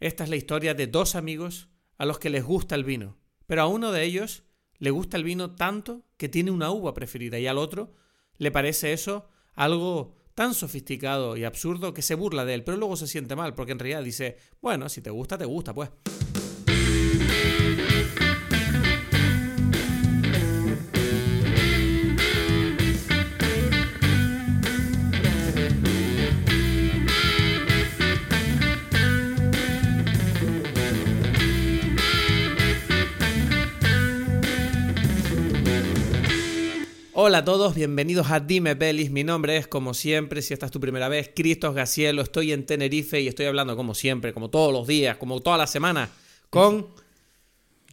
Esta es la historia de dos amigos a los que les gusta el vino, pero a uno de ellos le gusta el vino tanto que tiene una uva preferida y al otro le parece eso algo tan sofisticado y absurdo que se burla de él, pero luego se siente mal porque en realidad dice, bueno, si te gusta, te gusta, pues. Hola a todos, bienvenidos a Dime Pelis. Mi nombre es, como siempre, si esta es tu primera vez, Cristos Gacielo. Estoy en Tenerife y estoy hablando, como siempre, como todos los días, como toda la semana, con.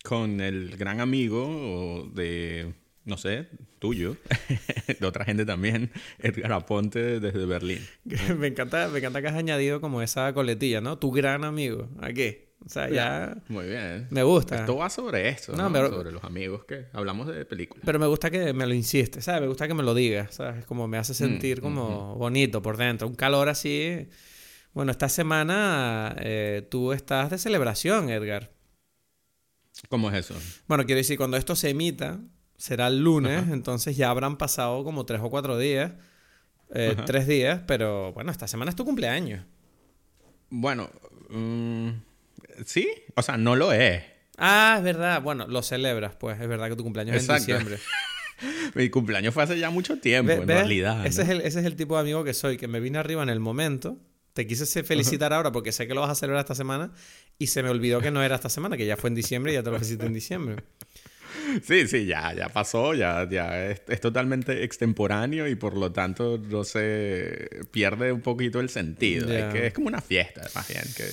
Con el gran amigo de. No sé, tuyo, de otra gente también, Edgar Aponte desde Berlín. me, encanta, me encanta que has añadido como esa coletilla, ¿no? Tu gran amigo. ¿A qué? O sea, ya. Muy bien. Me gusta. Esto va sobre esto, ¿no? sobre los amigos que hablamos de películas. Pero me gusta que me lo insiste, ¿sabes? Me gusta que me lo digas, ¿sabes? Como me hace mm, sentir como bonito por dentro. Un calor así. Bueno, esta semana eh, tú estás de celebración, Edgar. ¿Cómo es eso? Bueno, quiero decir, cuando esto se emita, será el lunes, entonces ya habrán pasado como tres o cuatro días. Eh, tres días, pero bueno, esta semana es tu cumpleaños. Bueno, mm, Sí, o sea, no lo es. Ah, es verdad. Bueno, lo celebras, pues. Es verdad que tu cumpleaños es en diciembre. Mi cumpleaños fue hace ya mucho tiempo, en realidad. Ese, es el, ese es el tipo de amigo que soy, que me vine arriba en el momento. Te quise felicitar ahora porque sé que lo vas a celebrar esta semana y se me olvidó que no era esta semana, que ya fue en diciembre y ya te lo felicité en diciembre. Sí, sí, ya, ya pasó, ya, ya es, totalmente extemporáneo y por lo tanto no se pierde un poquito el sentido. Es, que es como una fiesta, más bien, que,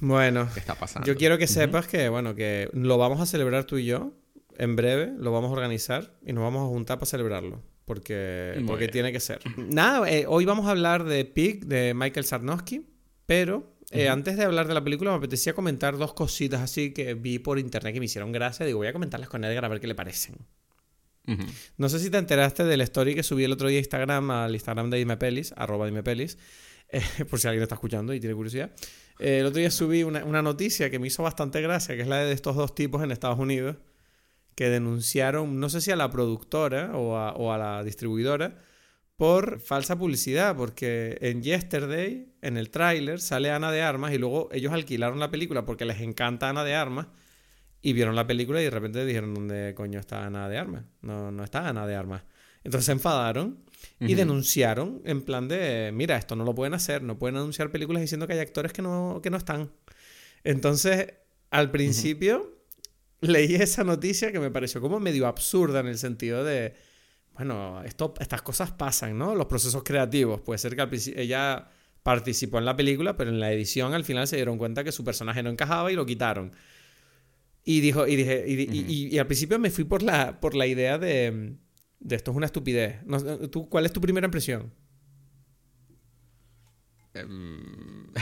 bueno, está pasando. Yo quiero que sepas que, bueno, que lo vamos a celebrar tú y yo en breve, lo vamos a organizar y nos vamos a juntar para celebrarlo. Porque, porque tiene que ser. Nada, eh, hoy vamos a hablar de Pig, de Michael Sarnowski, pero eh, antes de hablar de la película, me apetecía comentar dos cositas así que vi por internet que me hicieron gracia. Digo, voy a comentarlas con Edgar a ver qué le parecen. No sé si te enteraste del story que subí el otro día a Instagram, al Instagram de Dimepelis, arroba Dimepelis, eh, por si alguien está escuchando y tiene curiosidad. Eh, el otro día subí una, una, noticia que me hizo bastante gracia, que es la de estos dos tipos en Estados Unidos que denunciaron, no sé si a la productora o a, o a la distribuidora, por falsa publicidad, porque en Yesterday, en el tráiler, sale Ana de Armas y luego ellos alquilaron la película porque les encanta Ana de Armas y vieron la película y de repente dijeron, ¿dónde coño está Ana de Armas? No, no está Ana de Armas. Entonces se enfadaron y denunciaron en plan de, mira, esto no lo pueden hacer, no pueden anunciar películas diciendo que hay actores que no, que no están. Entonces, al principio, leí esa noticia que me pareció como medio absurda en el sentido de bueno, esto, estas cosas pasan, ¿no? Los procesos creativos. Puede ser que al ella participó en la película, pero en la edición al final se dieron cuenta que su personaje no encajaba y lo quitaron. Y dijo, y dije, y, al principio me fui por la, por la idea de, de esto es una estupidez. ¿tú, ¿Cuál es tu primera impresión? Em,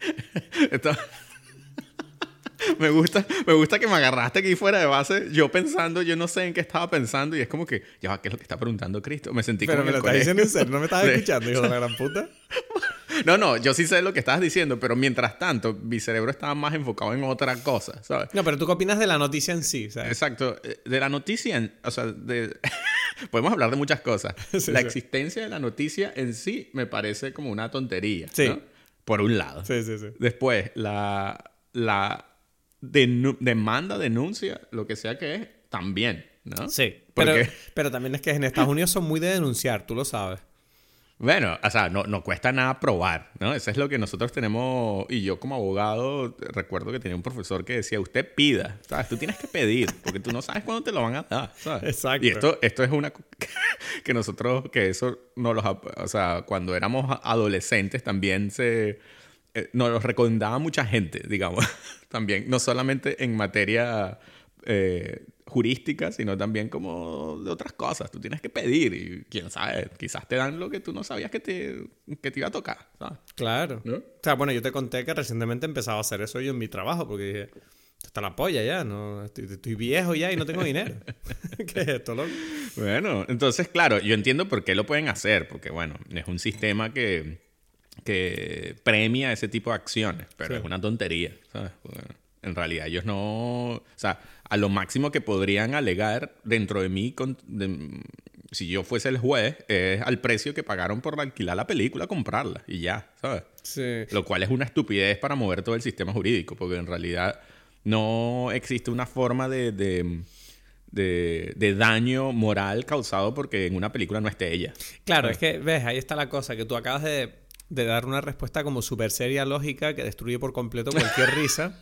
esto... me gusta, me gusta que me agarraste aquí fuera de base, yo pensando, yo no sé en qué estaba pensando, y es como que, ya, ¿qué es lo que está preguntando Cristo? Me sentí Pero como. me lo estás diciendo en serio, no me estabas escuchando, hijo de la gran puta. No, no, yo sí sé lo que estabas diciendo, pero mientras tanto, mi cerebro estaba más enfocado en otra cosa, ¿sabes? No, pero tú qué opinas de la noticia en sí, ¿sabes? Exacto. Eh, de la noticia, o sea, de... podemos hablar de muchas cosas. la existencia de la noticia en sí me parece como una tontería, sí. ¿no? Por un lado. Sí, sí, sí. Después, la, la demanda, denuncia, lo que sea que es, también, ¿no? Sí, pero, pero también es que en Estados Unidos son muy de denunciar, tú lo sabes. Bueno, o sea, no, no cuesta nada probar, ¿no? Eso es lo que nosotros tenemos, y yo como abogado recuerdo que tenía un profesor que decía, usted pida, ¿sabes? Tú tienes que pedir, porque tú no sabes cuándo te lo van a dar, ¿sabes? Exacto. Y esto, esto es una que nosotros, que eso no los, o sea, cuando éramos adolescentes también se eh, nos lo recomendaba mucha gente, digamos, también, no solamente en materia eh, jurística, sino también como de otras cosas. Tú tienes que pedir y quién sabe, quizás te dan lo que tú no sabías que te, que te iba a tocar, ¿sabes? Claro. O sea, bueno, yo te conté que recientemente empezaba a hacer eso yo en mi trabajo porque dije, está la polla ya, ¿no? Estoy, viejo ya y no tengo dinero. ¿Qué es esto, loco? Bueno, entonces, claro, yo entiendo por qué lo pueden hacer, porque, bueno, es un sistema que que premia ese tipo de acciones, pero es una tontería, ¿sabes? en realidad ellos no, o sea, a lo máximo que podrían alegar dentro de mí, si yo fuese el juez, es al precio que pagaron por alquilar la película, comprarla y ya, ¿sabes? Sí. Lo cual es una estupidez para mover todo el sistema jurídico, porque en realidad no existe una forma de, de, daño moral causado porque en una película no esté ella. Claro, es que, ves, ahí está la cosa, que tú acabas de, de dar una respuesta como súper seria, lógica, que destruye por completo cualquier risa.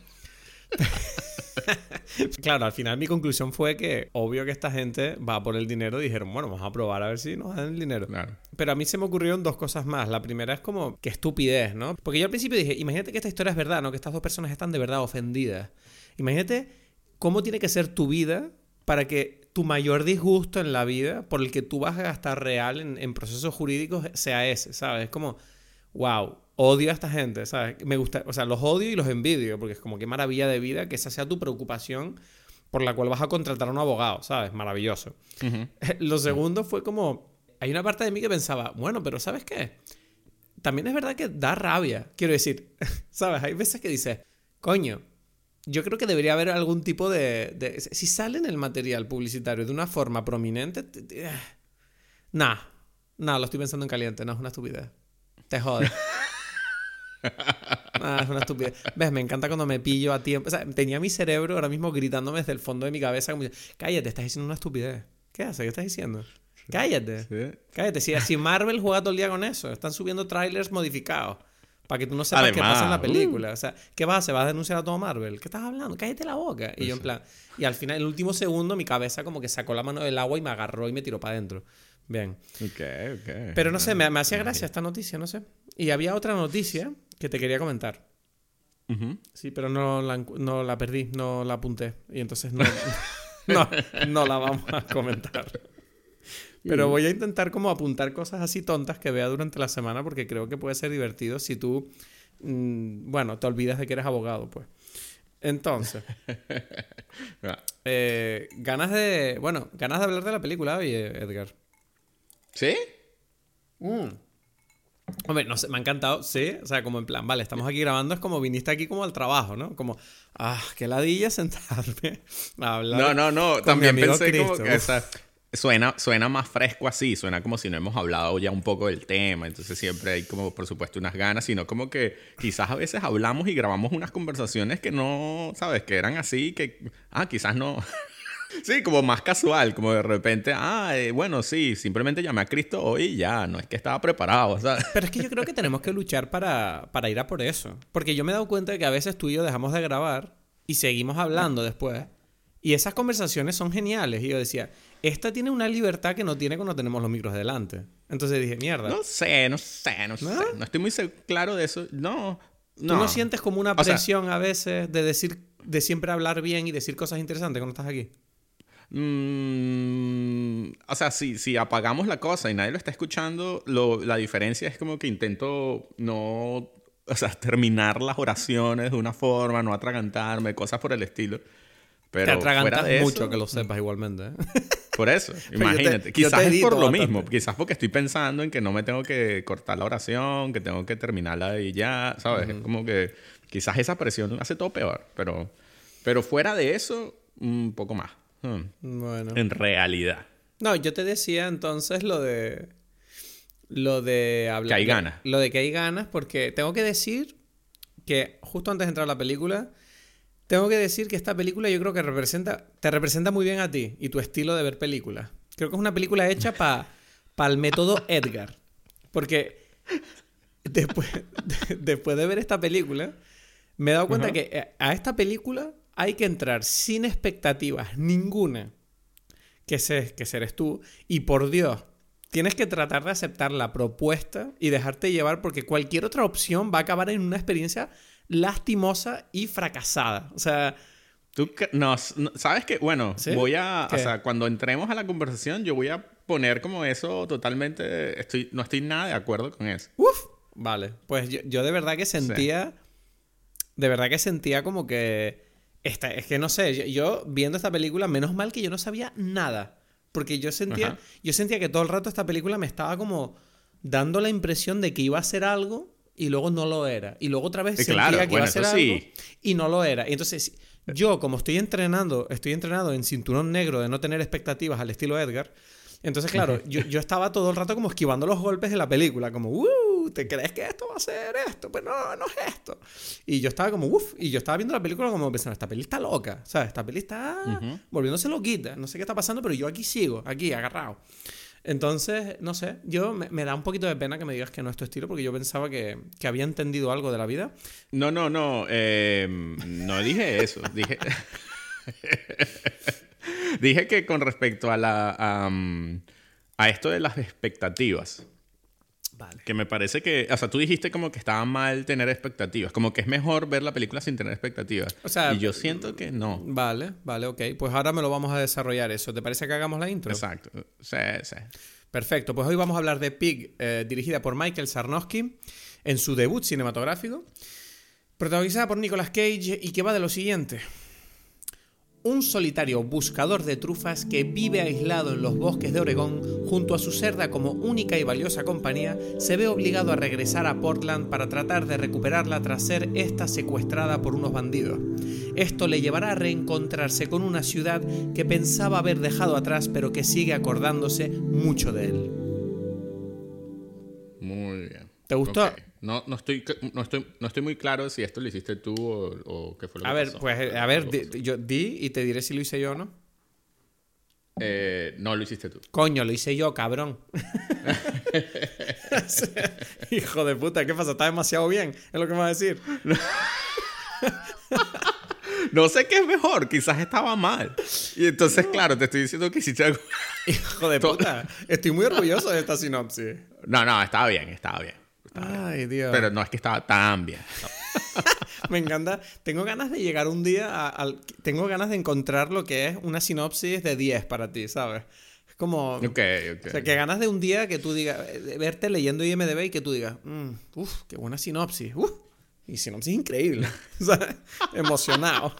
claro, al final mi conclusión fue que obvio que esta gente va por el dinero. Dijeron, bueno, vamos a probar a ver si nos dan el dinero. Pero a mí se me ocurrieron dos cosas más. La primera es como, qué estupidez, ¿no? Porque yo al principio dije, imagínate que esta historia es verdad, ¿no? Que estas dos personas están de verdad ofendidas. Imagínate cómo tiene que ser tu vida para que tu mayor disgusto en la vida por el que tú vas a gastar real en, en procesos jurídicos sea ese, ¿sabes? Es como, wow, odio a esta gente, ¿sabes? Me gusta, o sea, los odio y los envidio, porque es como qué maravilla de vida que esa sea tu preocupación por la cual vas a contratar a un abogado, ¿sabes? Maravilloso. Lo segundo fue como, hay una parte de mí que pensaba, bueno, pero ¿sabes qué? También es verdad que da rabia, quiero decir, ¿sabes? Hay veces que dices, coño, yo creo que debería haber algún tipo de... si sale en el material publicitario de una forma prominente, nah, nah, lo estoy pensando en caliente, no, es una estupidez. Te jode. Ah, es una estupidez. ¿Ves? Me encanta cuando me pillo a tiempo. O sea, tenía mi cerebro ahora mismo gritándome desde el fondo de mi cabeza como cállate, estás diciendo una estupidez. ¿Qué haces? ¿Qué estás diciendo? Cállate. Cállate. Si, Marvel juega todo el día con eso, están subiendo trailers modificados. Para que tú no sepas qué pasa en la película. Uh. O sea, ¿qué vas a hacer? ¿Vas a denunciar a todo Marvel? ¿Qué estás hablando? Cállate la boca. Y yo en plan... Y al final, en el último segundo, mi cabeza como que sacó la mano del agua y me agarró y me tiró para adentro. Bien. Ok, ok. Pero no sé, me, me hacía gracia esta noticia, no sé. Y había otra noticia que te quería comentar. Sí, pero no la, no la perdí, no la apunté. Y entonces no, no, no la vamos a comentar. Pero voy a intentar como apuntar cosas así tontas que vea durante la semana porque creo que puede ser divertido si tú, mm, bueno, te olvidas de que eres abogado, pues. Entonces, eh, ganas de, bueno, ganas de hablar de la película, oye, Edgar. ¿Sí? Mm. Hombre, no sé, me ha encantado, sí. O sea, como en plan, vale, estamos aquí grabando, es como viniste aquí como al trabajo, ¿no? Como, ah, qué ladilla sentarme a hablar. No, no, no. También pensé como que esa, suena, suena más fresco así, suena como si no hemos hablado ya un poco del tema. Entonces siempre hay como, por supuesto, unas ganas, sino como que quizás a veces hablamos y grabamos unas conversaciones que no, ¿sabes? Que eran así, que, ah, quizás no. Sí, como más casual, como de repente, ah, eh, bueno, sí, simplemente llamé a Cristo hoy y ya, no es que estaba preparado, ¿sabes? Pero es que yo creo que tenemos que luchar para, para ir a por eso. Porque yo me he dado cuenta de que a veces tú y yo dejamos de grabar y seguimos hablando después. Y esas conversaciones son geniales. Y yo decía, esta tiene una libertad que no tiene cuando tenemos los micros delante. Entonces dije, mierda. No sé, no sé, no, sé. No estoy muy claro de eso. No. No. ¿Tú no sientes como una presión a veces de decir, de siempre hablar bien y decir cosas interesantes cuando estás aquí? Mm, o sea, si, si apagamos la cosa y nadie lo está escuchando, lo, la diferencia es como que intento no, o sea, terminar las oraciones de una forma, no atragantarme, cosas por el estilo. Pero te atragantas mucho, que lo sepas igualmente. ¿eh? Por eso, imagínate. quizás es por lo mismo. Quizás porque estoy pensando en que no me tengo que cortar la oración, que tengo que terminarla y ya, ¿sabes? Es como que quizás esa presión hace todo peor. Pero, pero fuera de eso, un poco más. Hmm. Bueno. En realidad. No, yo te decía entonces lo de. Lo de hablar. Que hay ganas. Lo de que hay ganas, porque tengo que decir que justo antes de entrar a la película, tengo que decir que esta película yo creo que representa, te representa muy bien a ti y tu estilo de ver películas. Creo que es una película hecha para el método Edgar. Porque después, después de ver esta película, me he dado cuenta que a esta película hay que entrar sin expectativas ninguna que, se, que seres tú. Y por Dios, tienes que tratar de aceptar la propuesta y dejarte llevar porque cualquier otra opción va a acabar en una experiencia lastimosa y fracasada. O sea... Tú, no, sabes que, bueno, voy a, o sea, cuando entremos a la conversación, yo voy a poner como eso totalmente, estoy, no estoy nada de acuerdo con eso. Uf, vale, pues yo, de verdad que sentía, de verdad que sentía como que es que no sé, yo, viendo esta película, menos mal que yo no sabía nada. Porque yo sentía, yo sentía que todo el rato esta película me estaba como dando la impresión de que iba a ser algo y luego no lo era. Y luego otra vez eh, sentía que iba a ser algo y no lo era. Y entonces yo, como estoy entrenando, estoy entrenado en cinturón negro de no tener expectativas al estilo Edgar, entonces, claro, yo, yo, estaba todo el rato como esquivando los golpes de la película, como, ¡uh! ¿Te crees que esto va a ser esto? Pues no, no es esto. Y yo estaba como, ¡uf! Y yo estaba viendo la película como pensando, esta peli está loca, ¿sabes? Esta peli está volviéndose loquita, no sé qué está pasando, pero yo aquí sigo, aquí, agarrado. Entonces, no sé, yo me, da un poquito de pena que me digas que no es tu estilo, porque yo pensaba que, que había entendido algo de la vida. No, no, no, eh, no dije eso, dije... dije que con respecto a la... a esto de las expectativas. Vale. Que me parece que, o sea, tú dijiste como que estaba mal tener expectativas, como que es mejor ver la película sin tener expectativas. O sea, y yo siento que no. Vale, vale, ok. Pues ahora me lo vamos a desarrollar eso. ¿Te parece que hagamos la intro? Exacto. Sí, sí. Perfecto. Pues hoy vamos a hablar de Pig, eh, dirigida por Michael Sarnowski, en su debut cinematográfico, protagonizada por Nicolas Cage y que va de lo siguiente. Un solitario buscador de trufas que vive aislado en los bosques de Oregón junto a su cerda como única y valiosa compañía, se ve obligado a regresar a Portland para tratar de recuperarla tras ser esta secuestrada por unos bandidos. Esto le llevará a reencontrarse con una ciudad que pensaba haber dejado atrás pero que sigue acordándose mucho de él. Muy bien. ¿Te gustó? No, no, estoy, no, estoy, no estoy muy claro si esto lo hiciste tú o, qué fue lo a que ver, Pues, a ver, di, yo di y te diré si lo hice yo o no. Eh, no lo hiciste tú. Coño, lo hice yo, cabrón. Hijo de puta, ¿qué pasa? Está demasiado bien, es lo que me vas a decir. no sé qué es mejor, quizás estaba mal. Y entonces, claro, te estoy diciendo que hiciste algo. Hijo de puta, estoy muy orgulloso de esta sinopsis. No, no, estaba bien, estaba bien. Ay, Dios. Pero no es que estaba tan bien. Me encanta. Tengo ganas de llegar un día al... Tengo ganas de encontrar lo que es una sinopsis de 10 para ti, ¿sabes? Es como... Ok, ok. O sea, que ganas de un día que tú digas... Verte leyendo IMDB y que tú digas... Mm, uf, qué buena sinopsis. Uf, y sinopsis increíble. ¿Sabes? Emocionado.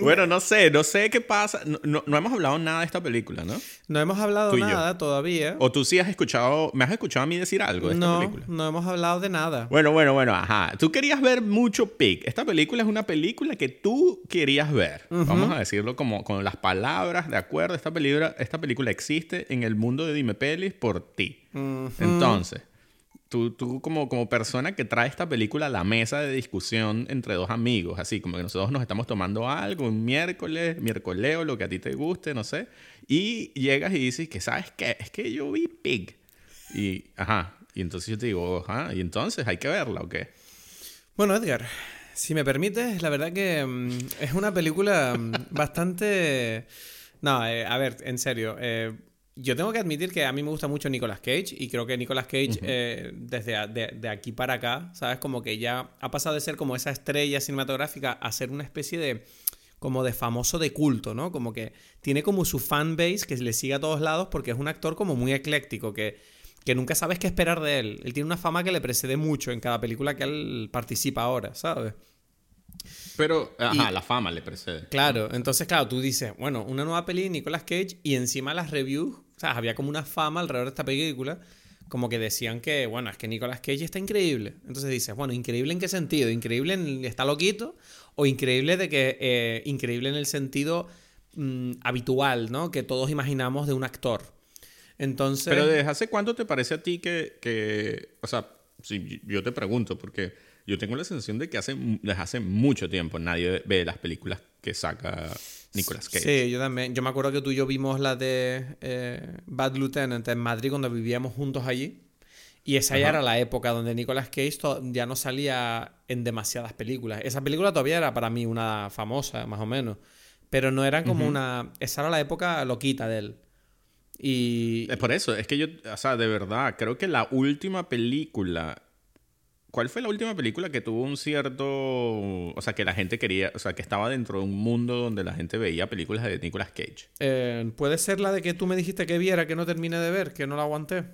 Bueno, no sé, no sé qué pasa. No, hemos hablado nada de esta película, ¿no? No hemos hablado nada todavía. O tú sí has escuchado, ¿me has escuchado a mí decir algo de esta película? No, no hemos hablado de nada. Bueno, bueno, bueno, ajá. Tú querías ver mucho Pig. Esta película es una película que tú querías ver. Vamos a decirlo como con las palabras, ¿de acuerdo? Esta película, esta película existe en el mundo de Dime Pelis por ti. Entonces, Tú, tú como, como persona que trae esta película a la mesa de discusión entre dos amigos, así como que nosotros nos estamos tomando algo un miércoles, miércoleo, lo que a ti te guste, no sé, y llegas y dices que, ¿sabes qué? Es que yo vi Pig. Y, ajá, y entonces yo te digo, ajá, y entonces hay que verla o qué. Bueno, Edgar, si me permites, la verdad que mm, es una película mm, bastante... No, eh, a ver, en serio. Eh, yo tengo que admitir que a mí me gusta mucho Nicolas Cage y creo que Nicolas Cage eh, desde de, aquí para acá, ¿sabes? Como que ya ha pasado de ser como esa estrella cinematográfica a ser una especie de como de famoso de culto, ¿no? Como que tiene como su fanbase que le sigue a todos lados porque es un actor como muy ecléctico, que, que nunca sabes qué esperar de él. Él tiene una fama que le precede mucho en cada película que él participa ahora, ¿sabes? Pero, ajá, la fama le precede. Claro, entonces, claro, tú dices, bueno, una nueva peli de Nicolas Cage y encima las reviews o sea, había como una fama alrededor de esta película, como que decían que, bueno, es que Nicolas Cage está increíble. Entonces dices, bueno, ¿increíble en qué sentido? ¿Increíble en está loquito? ¿O increíble de que, eh, increíble en el sentido mm, habitual, ¿no? Que todos imaginamos de un actor. Entonces... Pero ¿desde hace cuánto te parece a ti que, que o sea, si yo te pregunto, porque yo tengo la sensación de que hace, desde hace mucho tiempo nadie ve las películas que saca Nicolas Cage. Sí, yo también. Yo me acuerdo que tú y yo vimos la de eh, Bad Lieutenant en Madrid cuando vivíamos juntos allí. Y esa ya era la época donde Nicolas Cage ya no salía en demasiadas películas. Esa película todavía era para mí una famosa, más o menos. Pero no era como una... Esa era la época loquita de él. Y... Es por eso, es que yo, o sea, de verdad, creo que la última película ¿Cuál fue la última película que tuvo un cierto, o sea, que la gente quería, o sea, que estaba dentro de un mundo donde la gente veía películas de Nicolas Cage? Eh, Puede ser la de que tú me dijiste que viera, que no terminé de ver, que no la aguanté.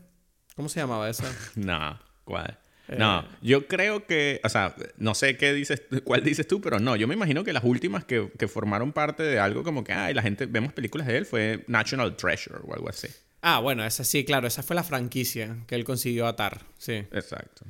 ¿Cómo se llamaba esa? no, ¿cuál? Eh, no, yo creo que, o sea, no sé qué dices, cuál dices tú, pero no, yo me imagino que las últimas que, que formaron parte de algo como que, ay, la gente, vemos películas de él, fue National Treasure o algo así. Ah, bueno, esa sí, claro, esa fue la franquicia que él consiguió atar, sí. Exacto.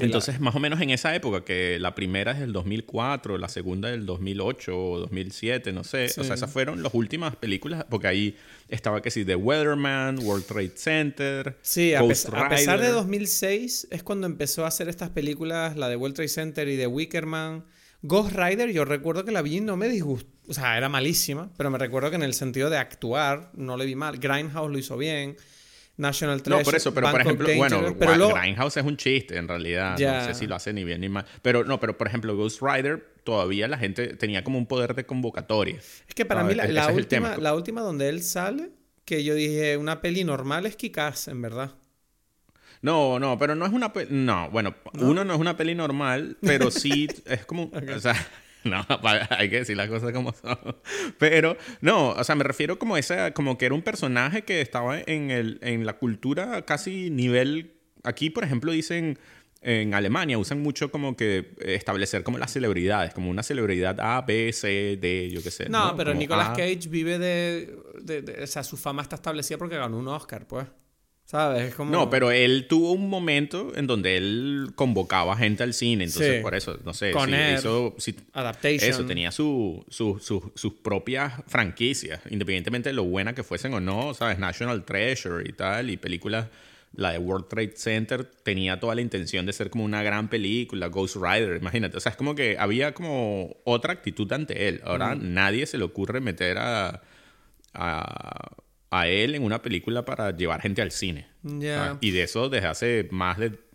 Entonces, más o menos en esa época, que la primera es del 2004, la segunda del 2008 o 2007, no sé. O sea, esas fueron las últimas películas, porque ahí estaba que sí, The Weatherman, World Trade Center. Sí, a, pesar de 2006 es cuando empezó a hacer estas películas, la de World Trade Center y The Wickerman. Ghost Rider, yo recuerdo que la vi y no me disgustó. O sea, era malísima, pero me recuerdo que en el sentido de actuar no le vi mal. Grindhouse lo hizo bien. National Treasure. No, por eso, pero por ejemplo, bueno, pero Grindhouse es un chiste en realidad. No sé si lo hace ni bien ni mal. Pero no, pero por ejemplo, Ghost Rider todavía la gente tenía como un poder de convocatoria. Es que para mí la, última, la última donde él sale, que yo dije una peli normal es Kikaz, en verdad. No, no, pero no es una peli. No, bueno, uno no es una peli normal, pero sí es como. O sea. No, hay que decir las cosas como son. Pero, no, o sea, me refiero como esa, como que era un personaje que estaba en, el, en la cultura casi nivel. Aquí, por ejemplo, dicen en Alemania usan mucho como que establecer como las celebridades, como una celebridad A, B, C, D, yo qué sé. No, pero Nicolas Cage vive de, de, O sea, su fama está establecida porque ganó un Oscar, pues. ¿Sabes? como... No, pero él tuvo un momento en donde él convocaba gente al cine, entonces por eso, no sé, Con eso, Adaptation. eso tenía su, sus propias franquicias, independientemente de lo buena que fuesen o no, ¿sabes? National Treasure y tal, y películas, la de World Trade Center tenía toda la intención de ser como una gran película, Ghost Rider, imagínate, o sea, es como que había como otra actitud ante él, ahora nadie se le ocurre meter a a él en una película para llevar gente al cine. Y de eso desde hace más de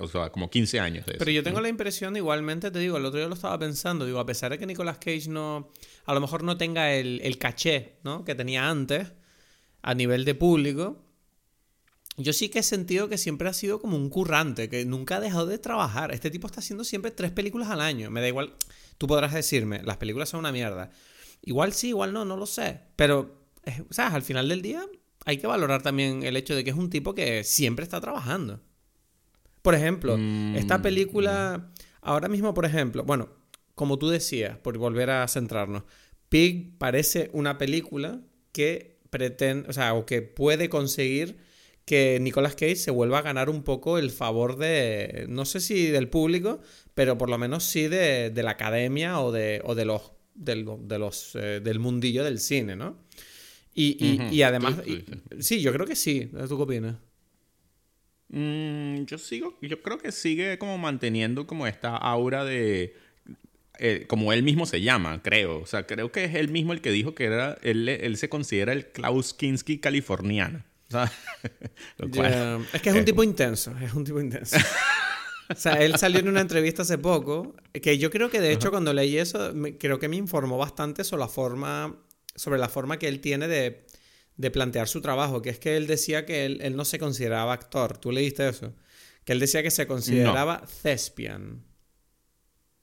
o sea, como 15 años. Pero yo tengo la impresión, igualmente, te digo, el otro día lo estaba pensando, digo, a pesar de que Nicolas Cage no, a lo mejor no tenga el, el caché, ¿no? Que tenía antes, a nivel de público, yo sí que he sentido que siempre ha sido como un currante, que nunca ha dejado de trabajar. Este tipo está haciendo siempre tres películas al año. Me da igual, tú podrás decirme, las películas son una mierda. Igual sí, igual no, no lo sé. Pero o sea, al final del día hay que valorar también el hecho de que es un tipo que siempre está trabajando. Por ejemplo, mm, esta película, ahora mismo, por ejemplo, bueno, como tú decías, por volver a centrarnos, Pig parece una película que pretende, o sea, o que puede conseguir que Nicolas Cage se vuelva a ganar un poco el favor de, no sé si del público, pero por lo menos sí de, la academia o de, o de los, de los eh, del mundillo del cine, ¿no? Y, además, sí, yo creo que sí. ¿Tú qué opinas? Mm, yo sigo, yo creo que sigue como manteniendo como esta aura de, eh, como él mismo se llama, creo. O sea, creo que es él mismo el que dijo que era, él, él se considera el Klaus Kinski californiano. es que es un tipo intenso, es un tipo intenso. o sea, él salió en una entrevista hace poco, que yo creo que de hecho cuando leí eso, creo que me informó bastante sobre la forma sobre la forma que él tiene de, plantear su trabajo, que es que él decía que él, no se consideraba actor. ¿Tú leíste eso? Que él decía que se consideraba thespian.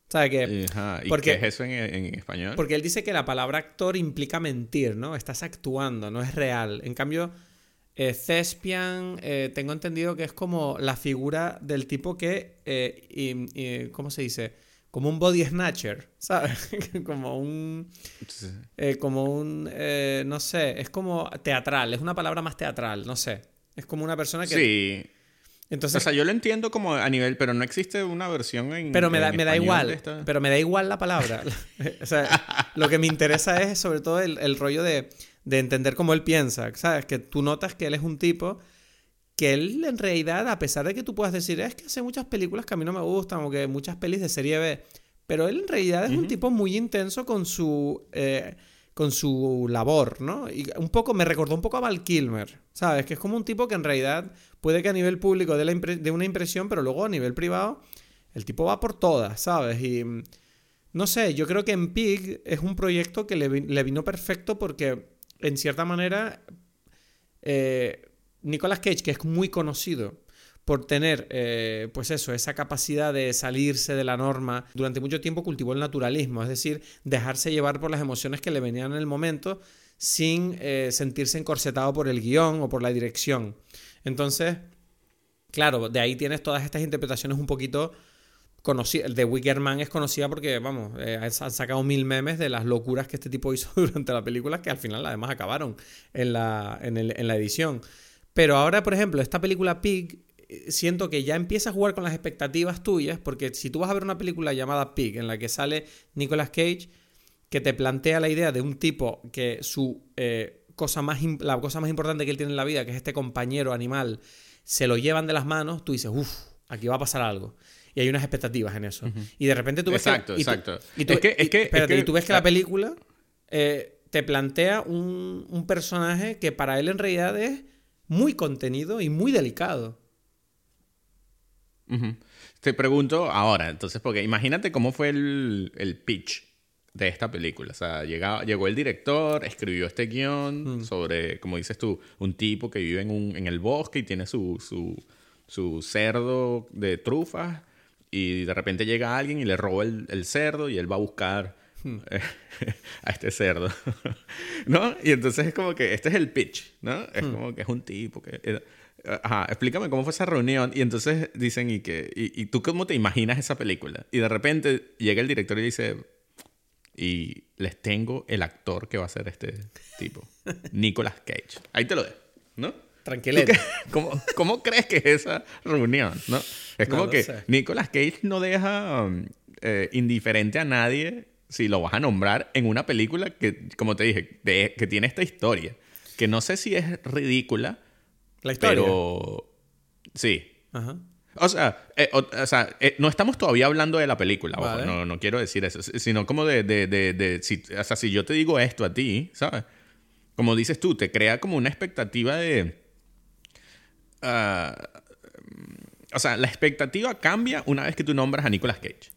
¿Sabes qué? ¿Y porque, qué es eso en, español? Porque él dice que la palabra actor implica mentir, ¿no? Estás actuando, no es real. En cambio, eh, thespian, eh, tengo entendido que es como la figura del tipo que, eh, ¿cómo se dice? Como un body snatcher, ¿sabes? como un... Eh, como un... Eh, no sé, es como teatral, es una palabra más teatral, no sé. Es como una persona que... Sí. Entonces, o sea, yo lo entiendo como a nivel, pero no existe una versión en. Pero me da, me da igual. Pero me da igual la palabra. o sea, lo que me interesa es sobre todo el, el rollo de, de, entender cómo él piensa. ¿Sabes? Que tú notas que él es un tipo que él en realidad, a pesar de que tú puedas decir, es que hace muchas películas que a mí no me gustan, o que muchas pelis de serie B, pero él en realidad es un tipo muy intenso con su, eh, con su labor, ¿no? Y un poco, me recordó un poco a Val Kilmer, ¿sabes? Que es como un tipo que en realidad puede que a nivel público dé, la una impresión, pero luego a nivel privado, el tipo va por todas, ¿sabes? Y no sé, yo creo que en Pig es un proyecto que le, le vino perfecto porque, en cierta manera, eh, Nicolas Cage, que es muy conocido por tener, eh, pues eso, esa capacidad de salirse de la norma, durante mucho tiempo cultivó el naturalismo, es decir, dejarse llevar por las emociones que le venían en el momento sin eh, sentirse encorsetado por el guion o por la dirección. Entonces, claro, de ahí tienes todas estas interpretaciones un poquito conocida, el de Wickerman es conocida porque, vamos, eh, han sacado mil memes de las locuras que este tipo hizo durante la película que al final además acabaron en la, en, el, en la edición. Pero ahora, por ejemplo, esta película Pig, eh, siento que ya empieza a jugar con las expectativas tuyas, porque si tú vas a ver una película llamada Pig, en la que sale Nicolas Cage, que te plantea la idea de un tipo que su eh, cosa más, la cosa más importante que él tiene en la vida, que es este compañero animal, se lo llevan de las manos, tú dices, uff, aquí va a pasar algo y hay unas expectativas en eso. Y de repente tú ves exacto, que... Exacto, que, y tú ves que la película eh, te plantea un, un, personaje que para él en realidad es muy contenido y muy delicado. Te pregunto ahora, entonces, porque imagínate cómo fue el, el pitch de esta película. O sea, llegó el director, escribió este guion mm. sobre, como dices tú, un tipo que vive en, un, en el bosque y tiene su, su, su cerdo de trufas y de repente llega alguien y le roba el, cerdo y él va a buscar. a este cerdo, ¿no? Y entonces es como que este es el pitch, ¿no? Es hmm. como que es un tipo que... Eh, ajá, explícame cómo fue esa reunión. Y entonces dicen, ¿y, que, y, tú cómo te imaginas esa película? Y de repente llega el director y dice, y les tengo el actor que va a ser este tipo, Nicolas Cage. Ahí te lo dejo, ¿no? Tranquilete. ¿Cómo, ¿Cómo, crees que es esa reunión? ¿no? Es como que Nicolas Cage no deja um, eh, indiferente a nadie si lo vas a nombrar en una película que, como te dije, que tiene esta historia. Que no sé si es ridícula. La historia. Pero. Sí. O sea, eh, o, sea eh, no estamos todavía hablando de la película, no, no, quiero decir eso, sino como de, de, de, si, o sea, si yo te digo esto a ti, ¿sabes? Como dices tú, te crea como una expectativa de, Ah, o sea, la expectativa cambia una vez que tú nombras a Nicolas Cage.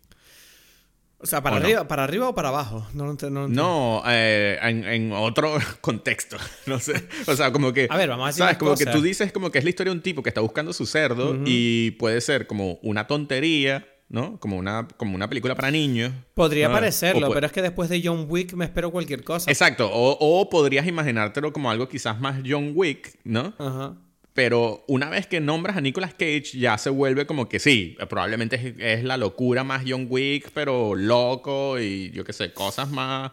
O sea, ¿para, arriba, ¿para arriba o para abajo? No, no, no eh, en, otro contexto. No sé. O sea, como que. A ver, vamos a decir. ¿Sabes? Como que tú dices como que es la historia de un tipo que está buscando su cerdo y puede ser como una tontería, ¿no? Como una, como una película para niños. Podría parecerlo, pero es que después de John Wick me espero cualquier cosa. Exacto. O, o podrías imaginártelo como algo quizás más John Wick, ¿no? Ajá. Pero una vez que nombras a Nicolas Cage, ya se vuelve como que sí, probablemente es, la locura más John Wick, pero loco y yo qué sé, cosas más,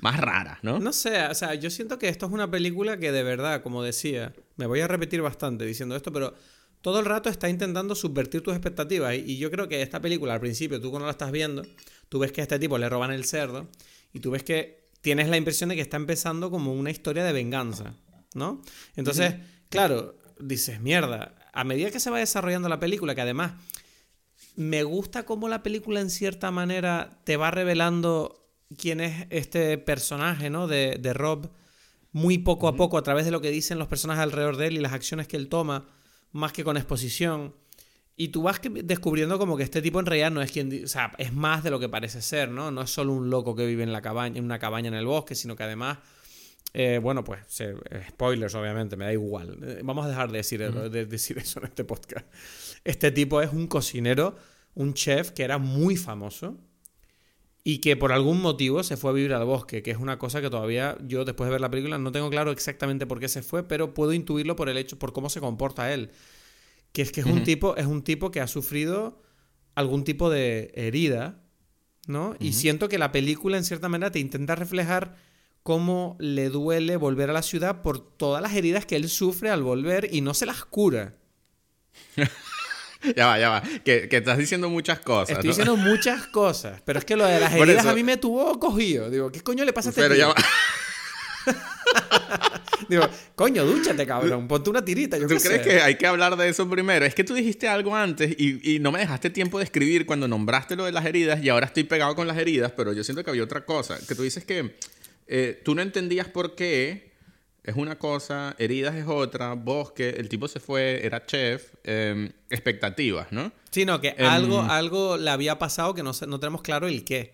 más raras, ¿no? No sé, o sea, yo siento que esto es una película que de verdad, como decía, me voy a repetir bastante diciendo esto, pero todo el rato está intentando subvertir tus expectativas. Y, yo creo que esta película, al principio, tú cuando la estás viendo, tú ves que a este tipo le roban el cerdo y tú ves que tienes la impresión de que está empezando como una historia de venganza, ¿no? Entonces, claro dices, mierda, a medida que se va desarrollando la película, que además me gusta cómo la película en cierta manera te va revelando quién es este personaje, ¿no? De, de Rob, muy poco a poco a través de lo que dicen los personajes alrededor de él y las acciones que él toma, más que con exposición. Y tú vas descubriendo como que este tipo en realidad no es quien, o sea, es más de lo que parece ser, ¿no? No es solo un loco que vive en la cabaña, en una cabaña en el bosque, sino que además eh, bueno, pues spoilers, obviamente, me da igual. Eh, vamos a dejar de decir, de decir eso en este podcast. Este tipo es un cocinero, un chef que era muy famoso y que por algún motivo se fue a vivir al bosque, que es una cosa que todavía yo después de ver la película no tengo claro exactamente por qué se fue, pero puedo intuirlo por el hecho, por cómo se comporta él. Que es que es, un, tipo, es un tipo que ha sufrido algún tipo de herida, ¿no? Y siento que la película en cierta manera te intenta reflejar cómo le duele volver a la ciudad por todas las heridas que él sufre al volver y no se las cura. ya va, ya va. Que, estás diciendo muchas cosas. Estoy diciendo muchas cosas. Pero es que lo de las heridas a mí me tuvo cogido. Digo, ¿qué coño le pasa a este Pero ya va. Digo, coño, dúchate, cabrón. Ponte una tirita. Yo ¿Tú crees que hay que hablar de eso primero? Es que tú dijiste algo antes y, y, no me dejaste tiempo de escribir cuando nombraste lo de las heridas y ahora estoy pegado con las heridas, pero yo siento que había otra cosa. Que tú dices que eh, tú no entendías por qué. Es una cosa, heridas es otra, bosque, el tipo se fue, era chef, em, expectativas, ¿no? Sí, no, que em, algo, algo le había pasado que no, no tenemos claro el qué.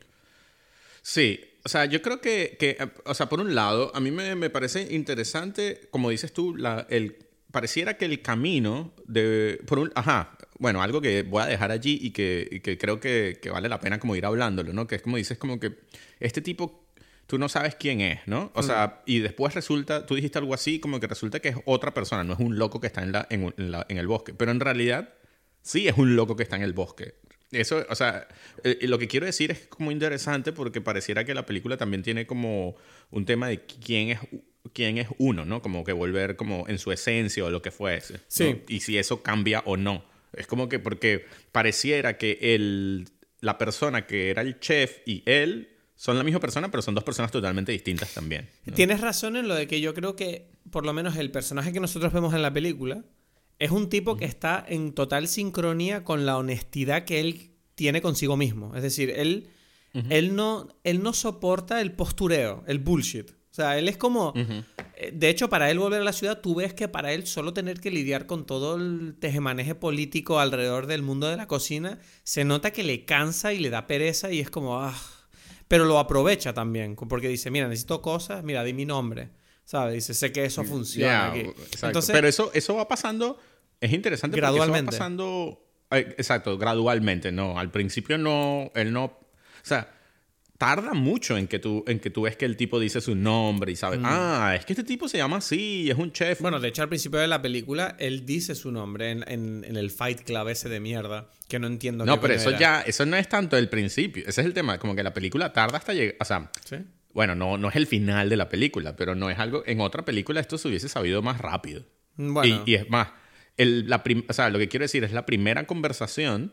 Sí, o sea, yo creo que, que o sea, por un lado, a mí me, me parece interesante, como dices tú, la, el, pareciera que el camino de, por un, ajá, bueno, algo que voy a dejar allí y que, y que creo que, que, vale la pena como ir hablándolo, ¿no? Que es como dices, como que este tipo tú no sabes quién es, ¿no? O sea, y después resulta, tú dijiste algo así, como que resulta que es otra persona, no es un loco que está en, la, en, el bosque. Pero en realidad, sí es un loco que está en el bosque. Eso, o sea, eh, lo que quiero decir es como interesante porque pareciera que la película también tiene como un tema de quién es quién es uno, ¿no? Como que volver como en su esencia o lo que fuese. Sí. Y si eso cambia o no. Es como que porque pareciera que el, la persona que era el chef y él son la misma persona, pero son dos personas totalmente distintas también. Tienes razón en lo de que yo creo que, por lo menos, el personaje que nosotros vemos en la película es un tipo que está en total sincronía con la honestidad que él tiene consigo mismo. Es decir, él, él, no, él no soporta el postureo, el bullshit. O sea, él es como... Eh, de hecho, para él volver a la ciudad, tú ves que para él solo tener que lidiar con todo el tejemaneje político alrededor del mundo de la cocina, se nota que le cansa y le da pereza y es como... Ah. Pero lo aprovecha también, porque dice, mira, necesito cosas, mira, di mi nombre. ¿Sabes? Dice, sé que eso funciona. Entonces, Pero eso, eso va pasando, es interesante gradualmente. Porque eso va pasando, eh, exacto, gradualmente, ¿no? Al principio no, él no, o sea, tarda mucho en que tú, en que tú ves que el tipo dice su nombre y sabes, mm. ah, es que este tipo se llama así, es un chef. Bueno, de hecho, al principio de la película, él dice su nombre en, en, el Fight Club ese de mierda, que no entiendo. No, pero eso ya, eso no es tanto el principio, ese es el tema, como que la película tarda hasta llegar, o sea, ¿Sí? bueno, no, no es el final de la película, pero no es algo, en otra película esto se hubiese sabido más rápido. Bueno. Y, es más, el, la o sea, lo que quiero decir es la primera conversación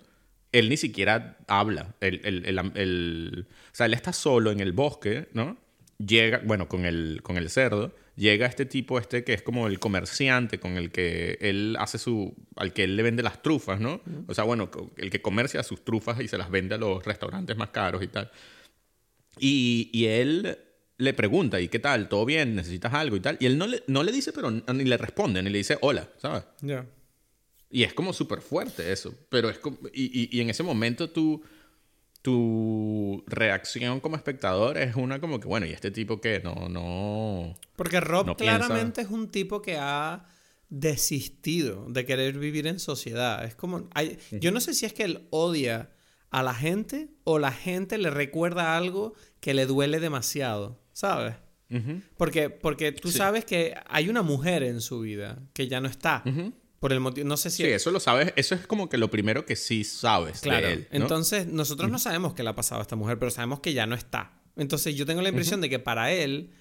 él ni siquiera habla. El, o sea, él está solo en el bosque, ¿no? Llega, bueno, con el, con el cerdo, llega este tipo este que es como el comerciante con el que él hace su, al que él le vende las trufas, ¿no? O sea, bueno, el que comercia sus trufas y se las vende a los restaurantes más caros y tal. Y, y él le pregunta, ¿y qué tal? ¿Todo bien? ¿Necesitas algo y tal? Y él no le, no le dice, pero ni le responde, ni le dice hola, ¿sabes? Ya. Y es como súper fuerte eso. Pero es como, y, y, en ese momento tu, tu reacción como espectador es una como que, bueno, ¿y este tipo qué? No, no. Porque Rob claramente es un tipo que ha desistido de querer vivir en sociedad. Es como. Hay, yo no sé si es que él odia a la gente o la gente le recuerda algo que le duele demasiado, ¿sabes? porque, porque tú sabes que hay una mujer en su vida que ya no está. Por el motivo, no sé si... Sí, eso lo sabes, eso es como que lo primero que sí sabes claro. de él. Entonces, nosotros no sabemos qué le ha pasado a esta mujer, pero sabemos que ya no está. Entonces, yo tengo la impresión de que para él,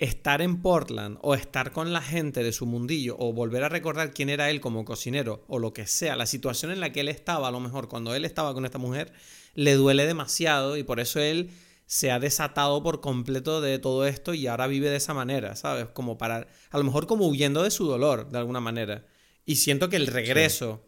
estar en Portland o estar con la gente de su mundillo o volver a recordar quién era él como cocinero o lo que sea, la situación en la que él estaba, a lo mejor cuando él estaba con esta mujer, le duele demasiado y por eso él se ha desatado por completo de todo esto y ahora vive de esa manera, ¿sabes? Como para, a lo mejor como huyendo de su dolor, de alguna manera. Y siento que el regreso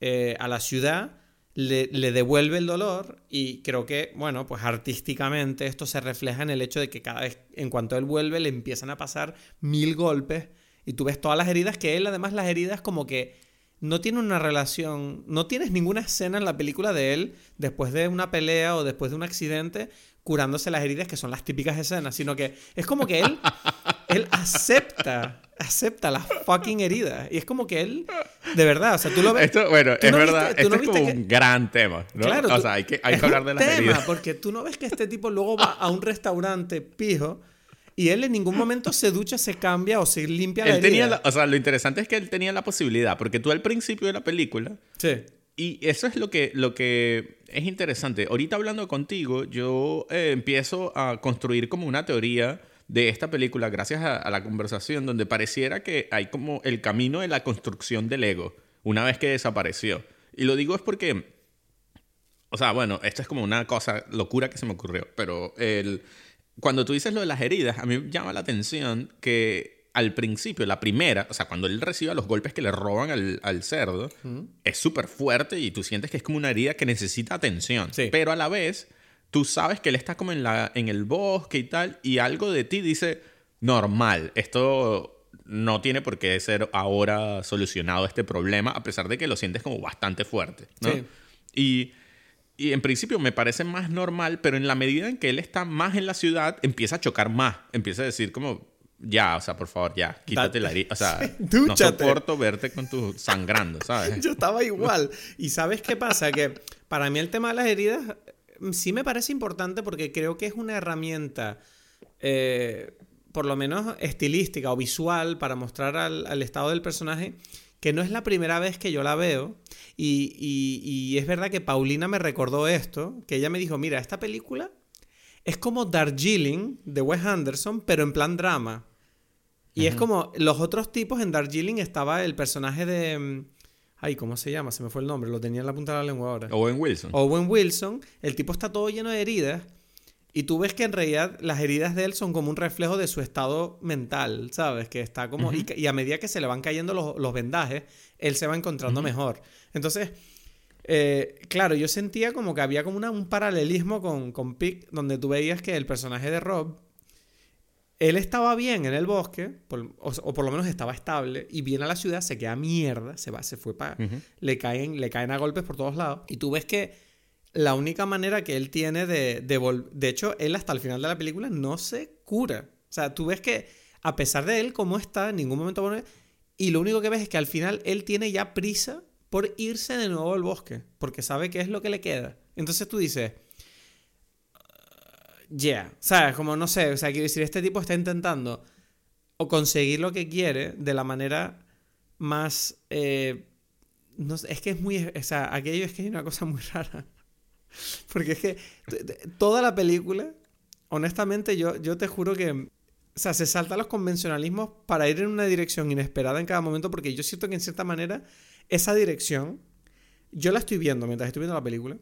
eh, a la ciudad le, devuelve el dolor y creo que, bueno, pues artísticamente esto se refleja en el hecho de que cada vez, en cuanto él vuelve, le empiezan a pasar mil golpes y tú ves todas las heridas que él, además las heridas como que no tiene una relación, no tienes ninguna escena en la película de él después de una pelea o después de un accidente curándose las heridas que son las típicas escenas, sino que es como que él, él acepta, acepta las fucking heridas. Y es como que él, de verdad, o sea, tú lo ves... Esto, bueno, es verdad, esto es como un gran tema, ¿no? Claro, o sea, hay que, hay que hablar de las tema, porque tú no ves que este tipo luego va a un restaurante pijo y él en ningún momento se ducha, se cambia o se limpia la él Tenía o sea, lo interesante es que él tenía la posibilidad, porque tú al principio de la película... Sí. Y eso es lo que, lo que es interesante. Ahorita hablando contigo, yo eh, empiezo a construir como una teoría de esta película gracias a, la conversación donde pareciera que hay como el camino de la construcción del ego una vez que desapareció. Y lo digo es porque, o sea, bueno, esto es como una cosa locura que se me ocurrió, pero el, cuando tú dices lo de las heridas, a mí me llama la atención que al principio, la primera, o sea, cuando él recibe los golpes que le roban al, cerdo, es súper fuerte y tú sientes que es como una herida que necesita atención. Pero a la vez, tú sabes que él está como en, la, en el bosque y tal, y algo de ti dice, normal, esto no tiene por qué ser ahora solucionado este problema, a pesar de que lo sientes como bastante fuerte. Y, y en principio me parece más normal, pero en la medida en que él está más en la ciudad, empieza a chocar más, empieza a decir como ya, o sea, por favor, ya, quítate la herida. O sea, no soporto verte con tu sangrando, ¿sabes? Yo estaba igual. Y ¿sabes qué pasa? Que para mí el tema de las heridas sí me parece importante porque creo que es una herramienta, eh, por lo menos estilística o visual, para mostrar al, estado del personaje que no es la primera vez que yo la veo. Y, y, es verdad que Paulina me recordó esto, que ella me dijo, mira, esta película es como Darjeeling de Wes Anderson, pero en plan drama. Y es como los otros tipos en Darjeeling estaba el personaje de... Ay, ¿cómo se llama? Se me fue el nombre, lo tenía en la punta de la lengua ahora. Owen Wilson. Owen Wilson, el tipo está todo lleno de heridas. Y tú ves que en realidad las heridas de él son como un reflejo de su estado mental, ¿sabes? Que está como... y, a medida que se le van cayendo los, vendajes, él se va encontrando mejor. Entonces, eh, claro, yo sentía como que había como un paralelismo con, con Pick, donde tú veías que el personaje de Rob, él estaba bien en el bosque, o, por lo menos estaba estable, y viene a la ciudad, se queda mierda, se va, se fue para... le, caen, le caen a golpes por todos lados. Y tú ves que la única manera que él tiene de, de De hecho, él hasta el final de la película no se cura. O sea, tú ves que a pesar de él cómo está, en ningún momento pone... Y lo único que ves es que al final él tiene ya prisa por irse de nuevo al bosque, porque sabe qué es lo que le queda. Entonces tú dices, yeah. ¿sabes? Como no sé, o sea, quiero decir, este tipo está intentando o conseguir lo que quiere de la manera más... Eh, no es que es muy... O sea, aquello es que hay una cosa muy rara. Porque es que toda la película, honestamente, yo, yo te juro que. O sea, se salta los convencionalismos para ir en una dirección inesperada en cada momento, porque yo siento que en cierta manera esa dirección, yo la estoy viendo mientras estoy viendo la película.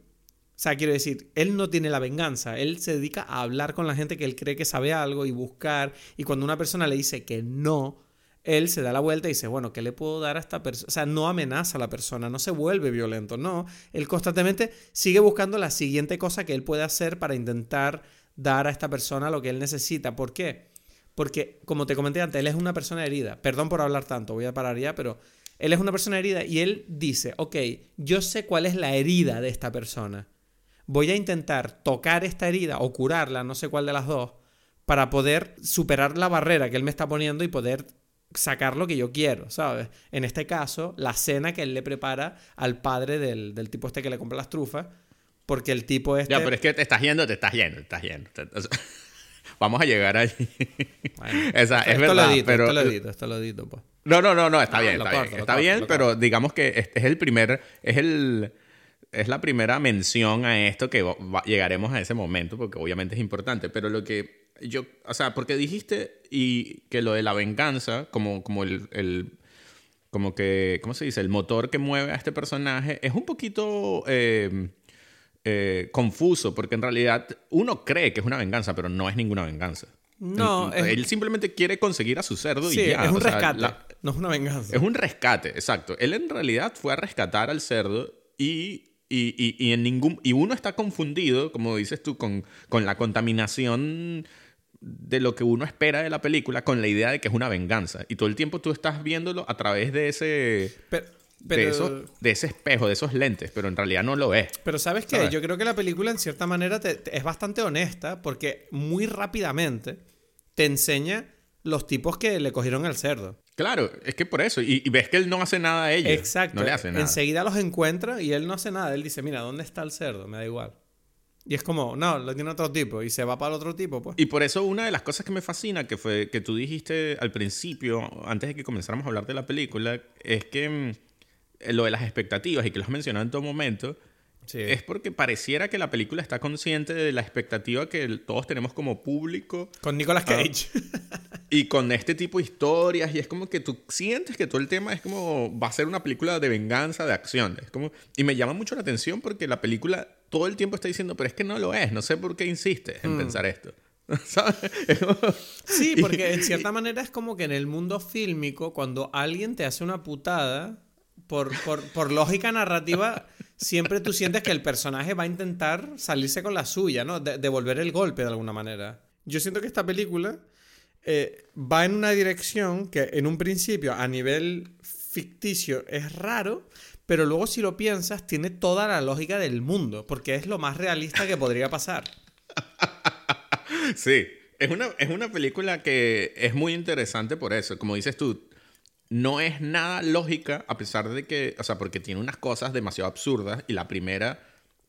O sea, quiero decir, él no tiene la venganza, él se dedica a hablar con la gente que él cree que sabe algo y buscar, y cuando una persona le dice que no, él se da la vuelta y dice, bueno, ¿qué le puedo dar a esta persona? O sea, no amenaza a la persona, no se vuelve violento, no. Él constantemente sigue buscando la siguiente cosa que él puede hacer para intentar dar a esta persona lo que él necesita. ¿Por qué? Porque, como te comenté antes, él es una persona herida. Perdón por hablar tanto, voy a parar ya, pero él es una persona herida y él dice, ok, yo sé cuál es la herida de esta persona. Voy a intentar tocar esta herida o curarla, no sé cuál de las dos, para poder superar la barrera que él me está poniendo y poder sacar lo que yo quiero, ¿sabes? En este caso, la cena que él le prepara al padre del, tipo este que le compra las trufas, porque el tipo este... Ya, pero es que te estás yendo, te estás yendo, te estás yendo. Vamos a llegar ahí. Esa, es verdad, pero... Esto lo edito, esto lo edito, pues. No, no, no, no, está bien, está bien. está bien, pero digamos que es el primer... Es el es la primera mención a esto que llegaremos a ese momento, porque obviamente es importante, pero lo que yo, o sea, porque dijiste y que lo de la venganza, como, como el, el, como que, ¿cómo se dice? El motor que mueve a este personaje es un poquito em, eh, confuso, porque en realidad uno cree que es una venganza, pero no es ninguna venganza. No, él simplemente quiere conseguir a su cerdo y ya. Es un rescate, no es una venganza. Es un rescate, exacto. Él en realidad fue a rescatar al cerdo y y, y, y, en ningún, y uno está confundido, como dices tú, con, con la contaminación de lo que uno espera de la película con la idea de que es una venganza. Y todo el tiempo tú estás viéndolo a través de ese... de, de, ese espejo, de esos lentes, pero en realidad no lo es. Pero sabes qué, yo creo que la película en cierta manera es bastante honesta porque muy rápidamente te enseña los tipos que le cogieron al cerdo. Claro, es que por eso. Y, ves que él no hace nada a ellos. Exacto. No le hace nada. Enseguida los encuentra y él no hace nada. Él dice, mira, ¿dónde está el cerdo? Me da igual. Y es como, no, lo tiene otro tipo y se va para el otro tipo, pues. Y por eso una de las cosas que me fascina, que fue que tú dijiste al principio, antes de que comenzáramos a hablar de la película, es que mm, lo de las expectativas y que lo has mencionado en todo momento, es porque pareciera que la película está consciente de la expectativa que todos tenemos como público. Con Nicolas ah, Cage. y con este tipo de historias. Y es como que tú sientes que todo el tema es como. Va a ser una película de venganza, de acción. Es como, y me llama mucho la atención porque la película todo el tiempo está diciendo, pero es que no lo es. No sé por qué insistes en mm. pensar esto. sí, porque en cierta manera es como que en el mundo fílmico, cuando alguien te hace una putada, por, por, por lógica narrativa siempre tú sientes que el personaje va a intentar salirse con la suya, ¿no? devolver el golpe de alguna manera. Yo siento que esta película eh, va en una dirección que en un principio a nivel ficticio es raro, pero luego si lo piensas tiene toda la lógica del mundo, porque es lo más realista que podría pasar. sí, es una, es una película que es muy interesante por eso. Como dices tú, no es nada lógica, a pesar de que, o sea, porque tiene unas cosas demasiado absurdas y la primera,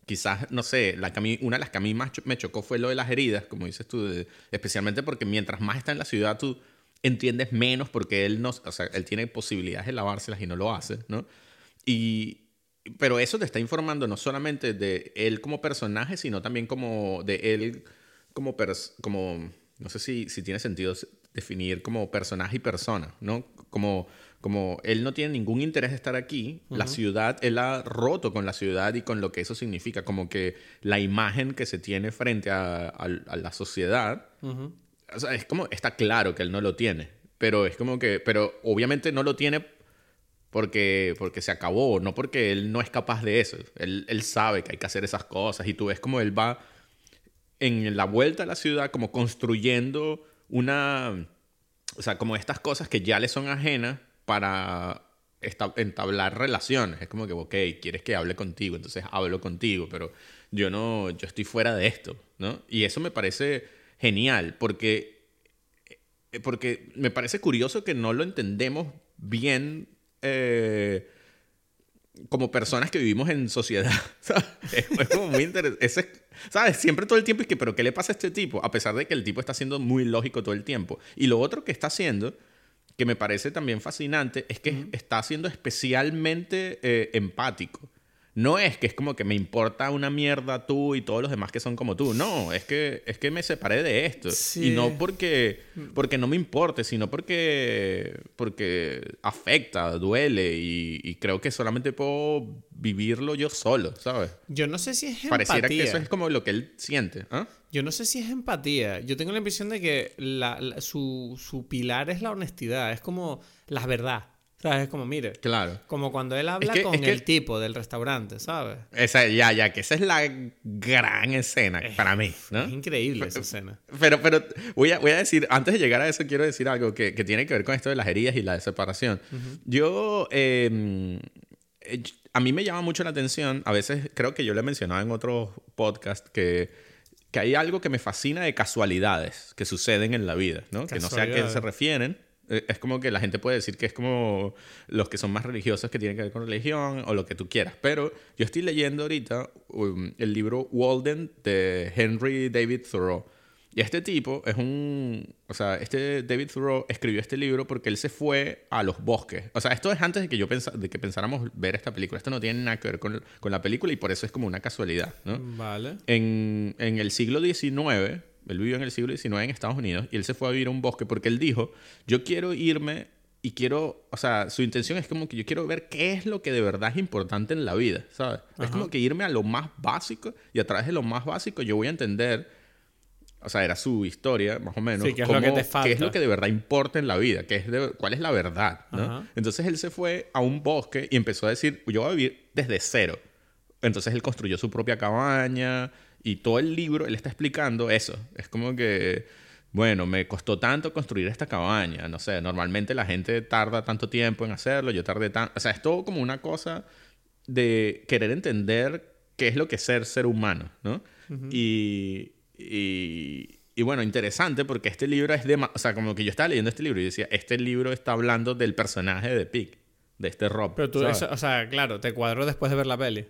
quizás, no sé, una de las que a mí más me chocó fue lo de las heridas, como dices tú, especialmente porque mientras más está en la ciudad, tú, entiendes menos porque él no, o sea, él tiene posibilidades de lavárselas y no lo hace, ¿no? Y, pero eso te está informando no solamente de él como personaje, sino también como de él como, como no sé si, si tiene sentido definir como personaje y persona, ¿no? Como, como él no tiene ningún interés de estar aquí, la ciudad, él ha roto con la ciudad y con lo que eso significa, como que la imagen que se tiene frente a, la sociedad, o sea, es como, está claro que él no lo tiene, pero es como que, pero obviamente no lo tiene porque, porque se acabó, no porque él no es capaz de eso, él, él sabe que hay que hacer esas cosas y tú ves como él va en la vuelta a la ciudad como construyendo una, o sea, como estas cosas que ya le son ajenas para entablar relaciones. Es como que, ok, quieres que hable contigo, entonces hablo contigo, pero yo no, yo estoy fuera de esto, ¿no? Y eso me parece genial, porque, eh, porque me parece curioso que no lo entendemos bien. Eh, como personas que vivimos en sociedad. Es, como muy interesante. ¿Sabes? Siempre todo el tiempo es que, pero ¿qué le pasa a este tipo? A pesar de que el tipo está siendo muy lógico todo el tiempo. Y lo otro que está haciendo, que me parece también fascinante, es que está siendo especialmente eh, empático no es que es como que me importa una mierda tú y todos los demás que son como tú. No, es que, es que me separé de esto. Y no porque, porque no me importe, sino porque, porque afecta, duele y, creo que solamente puedo vivirlo yo solo, ¿sabes? Yo no sé si es empatía. Pareciera que eso es como lo que él siente. ¿ah? Yo no sé si es empatía. Yo tengo la impresión de que su, su pilar es la honestidad, es como la verdad. ¿Sabes? Es como, mire. Claro. Como cuando él habla con el tipo del restaurante, ¿sabes? Esa, ya, ya, que esa es la gran escena para mí, ¿no? Es increíble esa escena. Pero, pero voy, a, voy a decir, antes de llegar a eso, quiero decir algo que, que tiene que ver con esto de las heridas y la separación. Yo. Em, eh, a mí me llama mucho la atención, a veces creo que yo le he mencionado en otros podcasts que, que hay algo que me fascina de casualidades que suceden en la vida, ¿no? Que no sé a qué se refieren es como que la gente puede decir que es como los que son más religiosos que tienen que ver con religión o lo que tú quieras. Pero yo estoy leyendo ahorita um, el libro Walden de Henry David Thoreau. Y este tipo es un... O sea, este David Thoreau escribió este libro porque él se fue a los bosques. O sea, esto es antes de que yo pensa, de que pensáramos ver esta película. Esto no tiene nada que ver con, con la película y por eso es como una casualidad, ¿no? Vale. En, en el siglo XIX él vivió en el siglo XIX en Estados Unidos y él se fue a vivir a un bosque porque él dijo, yo quiero irme y quiero, o sea, su intención es como que yo quiero ver qué es lo que de verdad es importante en la vida, ¿sabes? Es como que irme a lo más básico y a través de lo más básico yo voy a entender, o sea, era su historia, más o menos, qué es, lo que te falta. qué es lo que de verdad importa en la vida, qué es cuál es la verdad, ¿no? Entonces él se fue a un bosque y empezó a decir, yo voy a vivir desde cero. Entonces él construyó su propia cabaña, y todo el libro, él está explicando eso. Es como que, bueno, me costó tanto construir esta cabaña. No sé, normalmente la gente tarda tanto tiempo en hacerlo, yo tardé tanto. O sea, es todo como una cosa de querer entender qué es lo que es ser ser humano, ¿no? y, y, y, bueno, interesante porque este libro es de... O sea, como que yo estaba leyendo este libro y decía, este libro está hablando del personaje de Pig, de este Rob. Pero tú, o sea, claro, te cuadró después de ver la peli.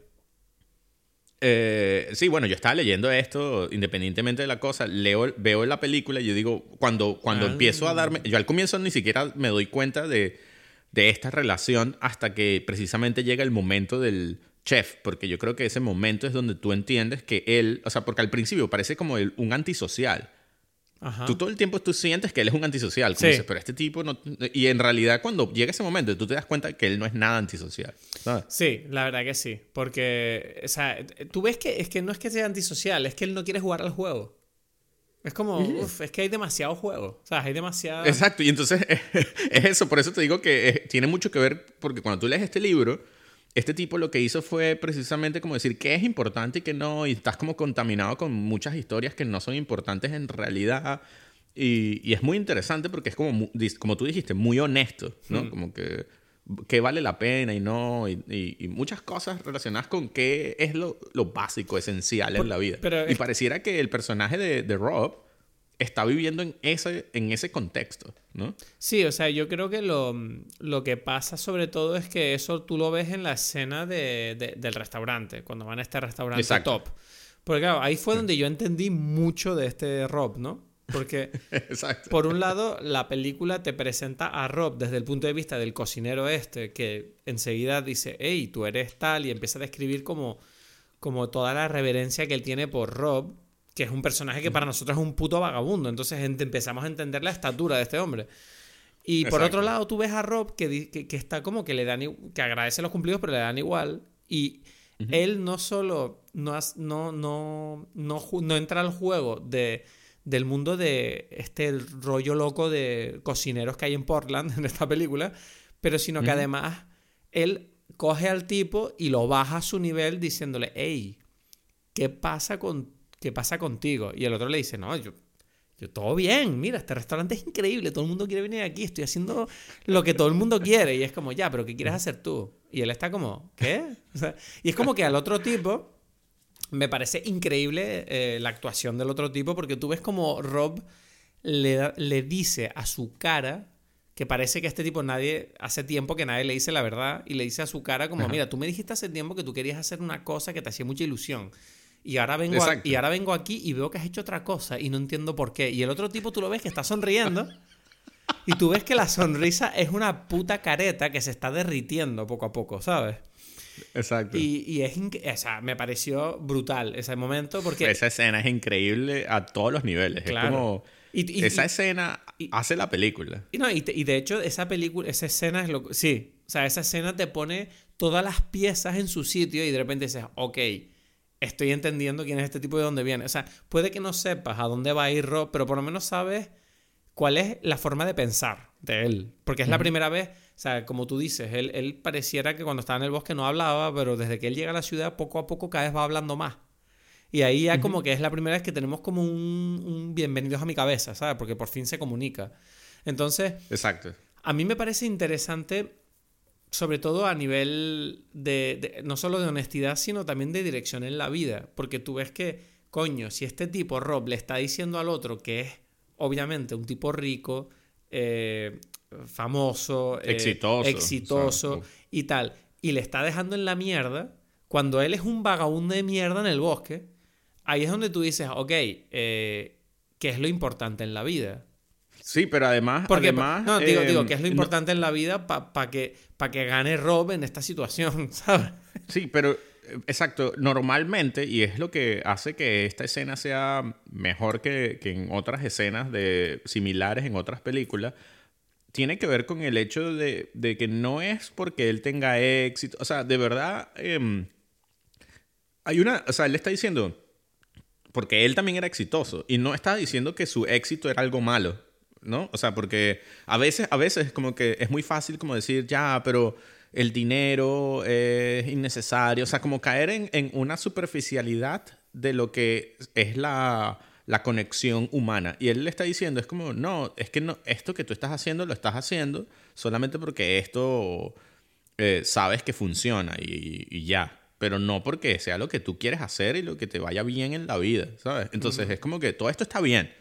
Eh, sí, bueno, yo estaba leyendo esto, independientemente de la cosa, leo, veo la película y yo digo, cuando, cuando ah. empiezo a darme, yo al comienzo ni siquiera me doy cuenta de, de esta relación hasta que precisamente llega el momento del chef, porque yo creo que ese momento es donde tú entiendes que él, o sea, porque al principio parece como un antisocial. Tú todo el tiempo tú sientes que él es un antisocial, como dices, pero este tipo no... Y en realidad cuando llega ese momento tú te das cuenta que él no es nada antisocial. Sí, la verdad que sí. Porque, o sea, tú ves que es que no es que sea antisocial, es que él no quiere jugar al juego. Es como, uff, es que hay demasiado juego. O sea, hay demasiado... Exacto, y entonces es eso, por eso te digo que tiene mucho que ver, porque cuando tú lees este libro este tipo lo que hizo fue precisamente como decir qué es importante y qué no, y estás como contaminado con muchas historias que no son importantes en realidad. Y, es muy interesante porque es como, como tú dijiste, muy honesto, ¿no? Como que qué vale la pena y no, y, muchas cosas relacionadas con qué es lo, básico, esencial en la vida. y pareciera que el personaje de, de Rob está viviendo en ese, en ese contexto, ¿no? Sí, o sea, yo creo que lo, lo que pasa sobre todo es que eso tú lo ves en la escena de, del restaurante, cuando van a este restaurante top. Porque claro, ahí fue donde yo entendí mucho de este Rob, ¿no? Porque, por un lado, la película te presenta a Rob desde el punto de vista del cocinero este, que enseguida dice, hey, tú eres tal, y empieza a describir como, como toda la reverencia que él tiene por Rob, que es un personaje que para nosotros es un puto vagabundo. Entonces empezamos a entender la estatura de este hombre. Y por otro lado, tú ves a Rob que, que, está como que le dan que agradece los cumplidos, pero le dan igual. Y él no solo no, no, no, no, entra al juego de, del mundo de este rollo loco de cocineros que hay en Portland en esta película, pero sino que además él coge al tipo y lo baja a su nivel diciéndole, hey, ¿qué pasa, con, ¿qué pasa contigo? Y el otro le dice, no, yo yo, todo bien, mira, este restaurante es increíble, todo el mundo quiere venir aquí, estoy haciendo lo que todo el mundo quiere. Y es como, ya, pero ¿qué quieres hacer tú? Y él está como, ¿qué? y es como que al otro tipo, me parece increíble eh, la actuación del otro tipo, porque tú ves como Rob le, le dice a su cara que parece que este tipo nadie, hace tiempo que nadie le dice la verdad, y le dice a su cara como, mira, tú me dijiste hace tiempo que tú querías hacer una cosa que te hacía mucha ilusión. Y ahora, vengo y ahora vengo aquí y veo que has hecho otra cosa y no entiendo por qué. Y el otro tipo tú lo ves que está sonriendo y tú ves que la sonrisa es una puta careta que se está derritiendo poco a poco, ¿sabes? Exacto. Y, es o sea, me pareció brutal ese momento porque... Esa escena es increíble a todos los niveles. Es como... Y, esa escena hace la película. Y, no, y, de hecho, esa película, esa escena es lo... Sí, o sea, esa escena te pone todas las piezas en su sitio y de repente dices, ok, estoy entendiendo quién es este tipo y de dónde viene. O sea, puede que no sepas a dónde va a ir Rob, pero por lo menos sabes cuál es la forma de pensar de él. Porque es la primera vez, o sea, como tú dices, él, él, pareciera que cuando estaba en el bosque no hablaba, pero desde que él llega a la ciudad, poco a poco cada vez va hablando más. Y ahí ya como que es la primera vez que tenemos como un, un bienvenidos a mi cabeza, ¿sabes? Porque por fin se comunica. Entonces, Exacto. A mí me parece interesante sobre todo a nivel de, no solo de honestidad, sino también de dirección en la vida. Porque tú ves que, coño, si este tipo, Rob, le está diciendo al otro que es obviamente un tipo rico, eh, famoso, eh, exitoso, exitoso y tal, y le está dejando en la mierda, cuando él es un vagabundo de mierda en el bosque, ahí es donde tú dices, ok, eh, ¿qué es lo importante en la vida? Sí, pero además. Porque, además, no, digo, digo, que es lo importante en la vida para que, que gane Rob en esta situación, ¿sabes? Sí, pero eh, exacto. Normalmente, y es lo que hace que esta escena sea mejor que, en otras escenas de, similares en otras películas, tiene que ver con el hecho de, que no es porque él tenga éxito. O sea, de verdad. Em, hay una. O sea, él está diciendo. Porque él también era exitoso. Y no está diciendo que su éxito era algo malo ¿no? O sea, porque a veces, a veces como que es muy fácil como decir, ya, pero el dinero es innecesario, o sea, como caer en, una superficialidad de lo que es la, conexión humana. Y él le está diciendo, es como, no, es que no, esto que tú estás haciendo lo estás haciendo solamente porque esto eh, sabes que funciona y, ya. Pero no porque sea lo que tú quieres hacer y lo que te vaya bien en la vida, ¿sabes? Entonces es como que todo esto está bien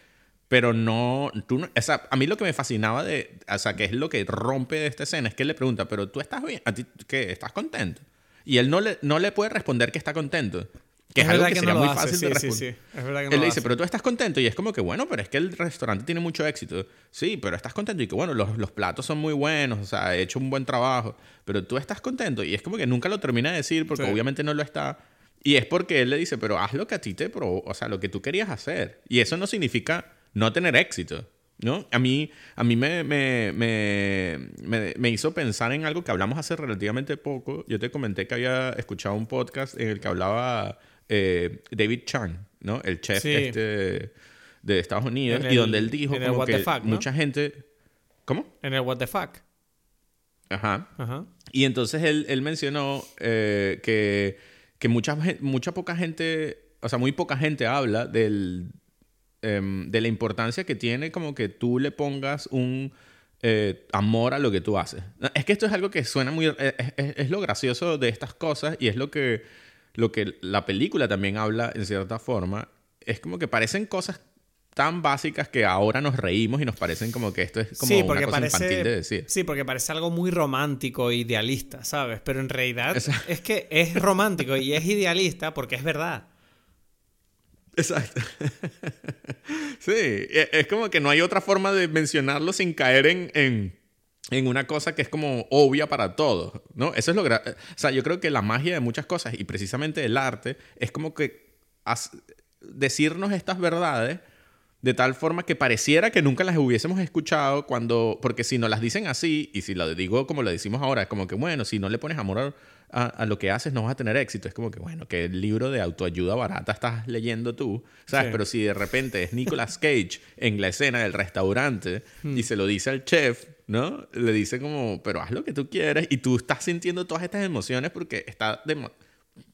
pero no, tú o sea, a mí lo que me fascinaba de, o sea, que es lo que rompe de esta escena, es que él le pregunta, pero tú estás bien, ¿a ti qué? ¿Estás contento? Y él no le, no le puede responder que está contento. Que es, algo que, sería muy fácil de responder. Es verdad que no él le dice, pero tú estás contento. Y es como que, bueno, pero es que el restaurante tiene mucho éxito. Sí, pero estás contento. Y que, bueno, los, los platos son muy buenos. O sea, he hecho un buen trabajo. Pero tú estás contento. Y es como que nunca lo termina de decir porque obviamente no lo está. Y es porque él le dice, pero haz lo que a ti te pro O sea, lo que tú querías hacer. Y eso no significa no tener éxito. ¿no? A mí, a mí me, me, me, me, hizo pensar en algo que hablamos hace relativamente poco. Yo te comenté que había escuchado un podcast en el que hablaba eh, David Chan, ¿no? El chef este de Estados Unidos, y donde él dijo como que mucha gente... ¿Cómo? En el What the Fuck. Ajá. Ajá. Y entonces él, él mencionó eh, que, que mucha, mucha poca gente, o sea, muy poca gente habla del, Em, de la importancia que tiene como que tú le pongas un eh, amor a lo que tú haces. Es que esto es algo que suena muy... Eh, es, lo gracioso de estas cosas y es lo que, lo que la película también habla en cierta forma. Es como que parecen cosas tan básicas que ahora nos reímos y nos parecen como que esto es como una cosa infantil de decir. Sí, porque parece algo muy romántico e idealista, ¿sabes? Pero en realidad es que es romántico y es idealista porque es verdad. Exacto. sí, e, es como que no hay otra forma de mencionarlo sin caer en, en, en una cosa que es como obvia para todos, ¿no? Eso es lo que... O sea, yo creo que la magia de muchas cosas y precisamente el arte es como que decirnos estas verdades de tal forma que pareciera que nunca las hubiésemos escuchado cuando, porque si nos las dicen así, y si lo digo como lo decimos ahora, es como que, bueno, si no le pones amor a, lo que haces, no vas a tener éxito. Es como que, bueno, que el libro de autoayuda barata estás leyendo tú, ¿sabes? Pero si de repente es Nicolas Cage en la escena del restaurante hmm. y se lo dice al chef, ¿no? Le dice como, pero haz lo que tú quieres, y tú estás sintiendo todas estas emociones porque está de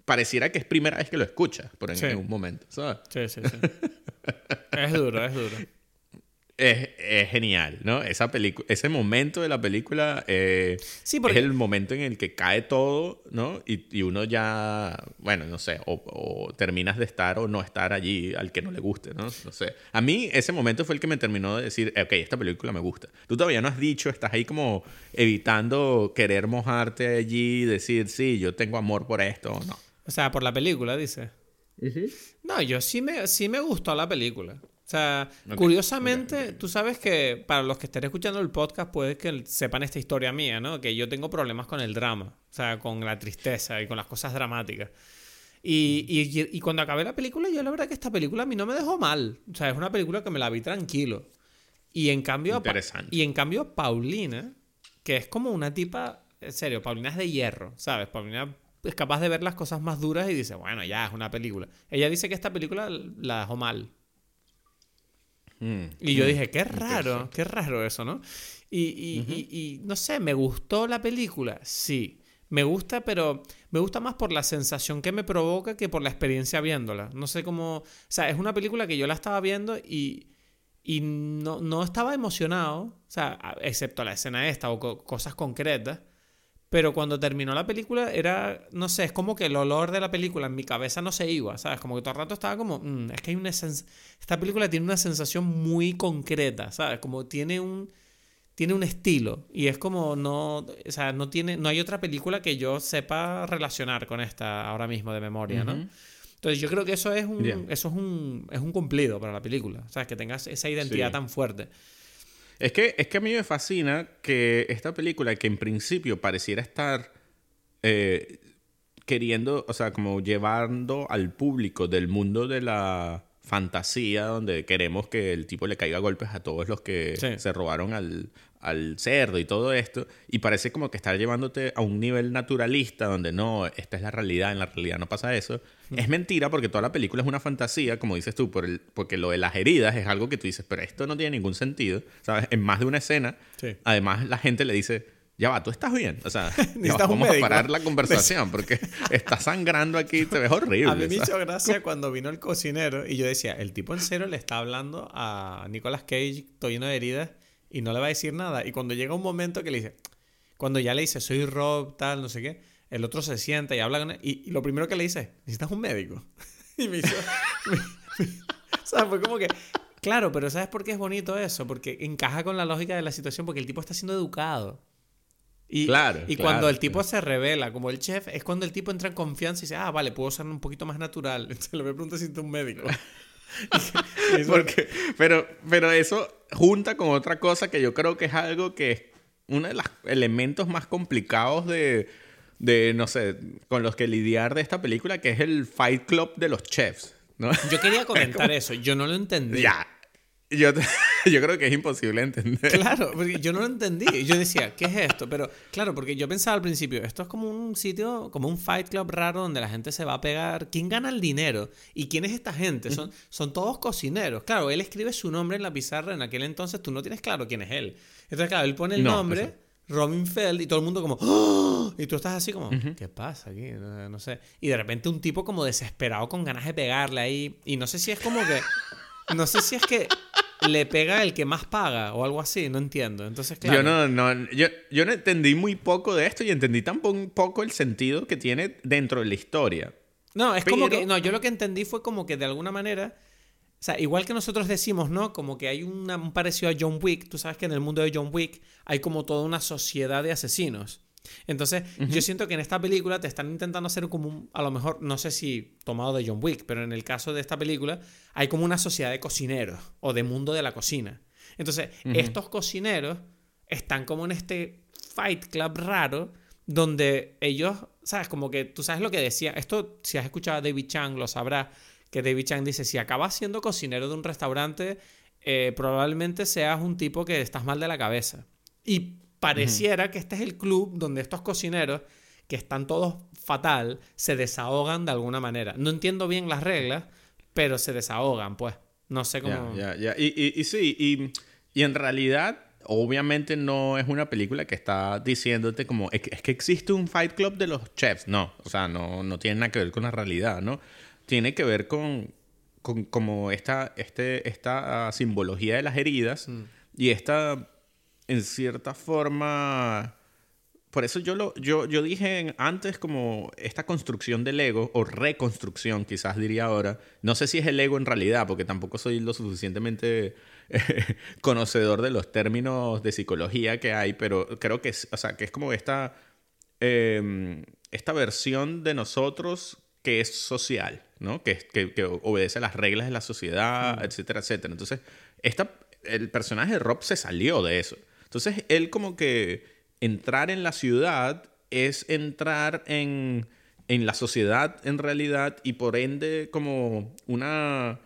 pareciera que es primera vez que lo escuchas por en, un momento, ¿sabes? Sí, sí, sí. es duro, es duro. Es, es, genial, ¿no? Esa ese momento de la película eh, es el momento en el que cae todo, ¿no? Y, y uno ya, bueno, no sé, o, terminas de estar o no estar allí al que no le guste, ¿no? No sé. A mí ese momento fue el que me terminó de decir, ok, esta película me gusta. Tú todavía no has dicho, estás ahí como evitando querer mojarte allí y decir, sí, yo tengo amor por esto o no. O sea, por la película, dice. No, yo sí me, sí me gustó la película. O sea, curiosamente, tú sabes que para los que estén escuchando el podcast, puede que sepan esta historia mía, ¿no? Que yo tengo problemas con el drama, o sea, con la tristeza y con las cosas dramáticas. Y, y, y, cuando acabé la película, yo la verdad que esta película a mí no me dejó mal. O sea, es una película que me la vi tranquilo. Y en cambio, y en cambio Paulina, que es como una tipa, en serio, Paulina es de hierro, ¿sabes? Paulina es capaz de ver las cosas más duras y dice, bueno, ya es una película. Ella dice que esta película la dejó mal. Mm, y yo dije, qué raro, qué raro eso, ¿no? Y, y, no sé, ¿me gustó la película? Sí. Me gusta, pero me gusta más por la sensación que me provoca que por la experiencia viéndola. No sé cómo... O sea, es una película que yo la estaba viendo y, y no, no estaba emocionado, o sea, excepto la escena esta o cosas concretas. Pero cuando terminó la película era, no sé, es como que el olor de la película en mi cabeza no se iba, ¿sabes? Como que todo el rato estaba como, mm, es que hay una esta película tiene una sensación muy concreta, ¿sabes? Como tiene un tiene un estilo y es como no, o sea, no tiene no hay otra película que yo sepa relacionar con esta ahora mismo de memoria, ¿no? Entonces yo creo que eso es un eso es un es un cumplido para la película, ¿sabes? Que tengas esa identidad tan fuerte. Es que, es que a mí me fascina que esta película, que en principio pareciera estar eh, queriendo, o sea, como llevando al público del mundo de la fantasía, donde queremos que el tipo le caiga golpes a todos los que se robaron al, al cerdo y todo esto, y parece como que estar llevándote a un nivel naturalista donde no, esta es la realidad, en la realidad no pasa eso. Es mentira porque toda la película es una fantasía, como dices tú, por el, porque lo de las heridas es algo que tú dices, pero esto no tiene ningún sentido, ¿sabes? En más de una escena, además la gente le dice, ya va, tú estás bien. O sea, vamos a parar la conversación porque está sangrando aquí, te ves horrible. A mí me hizo gracia cuando vino el cocinero y yo decía, el tipo en serio le está hablando a Nicolas Cage, todo lleno de heridas y no le va a decir nada. Y cuando llega un momento que le dice, cuando ya le dice, soy Rob, tal, no sé qué, el otro se sienta y habla con él, y, lo primero que le dice, necesitas un médico. y me hizo... o sea, fue como que... Claro, pero ¿sabes por qué es bonito eso? Porque encaja con la lógica de la situación, porque el tipo está siendo educado. Y, claro, y cuando el tipo se revela como el chef, es cuando el tipo entra en confianza y dice, ah, vale, puedo ser un poquito más natural. Entonces le pregunto si es un médico. Porque, pero, pero eso junta con otra cosa que yo creo que es algo que es uno de los elementos más complicados de, de, no sé, con los que lidiar de esta película, que es el Fight Club de los chefs. ¿no? Yo quería comentar eso, yo no lo entendí. Ya, yo, yo creo que es imposible entender. Claro, porque yo no lo entendí. Yo decía, ¿qué es esto? Pero claro, porque yo pensaba al principio, esto es como un sitio, como un fight club raro donde la gente se va a pegar. ¿Quién gana el dinero? ¿Y quién es esta gente? Son, son todos cocineros. Claro, él escribe su nombre en la pizarra. En aquel entonces tú no tienes claro quién es él. Entonces, claro, él pone el nombre. Robin Feld y todo el mundo como ¡Oh! y tú estás así como ¿qué pasa aquí? no sé y de repente un tipo como desesperado con ganas de pegarle ahí y no sé si es como que no sé si es que le pega el que más paga o algo así, no entiendo. Entonces, claro. Yo no, no, yo, yo no entendí muy poco de esto y entendí tampoco el sentido que tiene dentro de la historia. No, es como que, no, yo lo que entendí fue como que de alguna manera, o sea, igual que nosotros decimos, ¿no? Como que hay un parecido a John Wick, tú sabes que en el mundo de John Wick hay como toda una sociedad de asesinos. Entonces, yo siento que en esta película te están intentando hacer como un, a lo mejor, no sé si tomado de John Wick, pero en el caso de esta película hay como una sociedad de cocineros o de mundo de la cocina. Entonces, estos cocineros están como en este fight club raro donde ellos, ¿sabes? Como que tú sabes lo que decía. Esto, si has escuchado a David Chang, lo sabrás. Que David Chang dice: si acabas siendo cocinero de un restaurante, eh, probablemente seas un tipo que estás mal de la cabeza. Y pareciera que este es el club donde estos cocineros, que están todos fatal, se desahogan de alguna manera. No entiendo bien las reglas, pero se desahogan, pues. No sé cómo. Ya, y, y, sí, y, y en realidad obviamente no es una película que está diciéndote como es que, existe un Fight Club de los chefs. No, o sea, no, no tiene nada que ver con la realidad, ¿no? Tiene que ver con, con como esta, este, esta simbología de las heridas mm. y esta, en cierta forma... Por eso yo, lo, yo, yo dije antes como esta construcción del ego, o reconstrucción quizás diría ahora, no sé si es el ego en realidad, porque tampoco soy lo suficientemente conocedor de los términos de psicología que hay, pero creo que es, o sea, que es como esta, em, esta versión de nosotros que es social, ¿no? Que, que, que obedece a las reglas de la sociedad, etcétera, etcétera. Entonces, esta, el personaje de Rob se salió de eso. Entonces, él como que entrar en la ciudad es entrar en, en la sociedad en realidad y por ende como una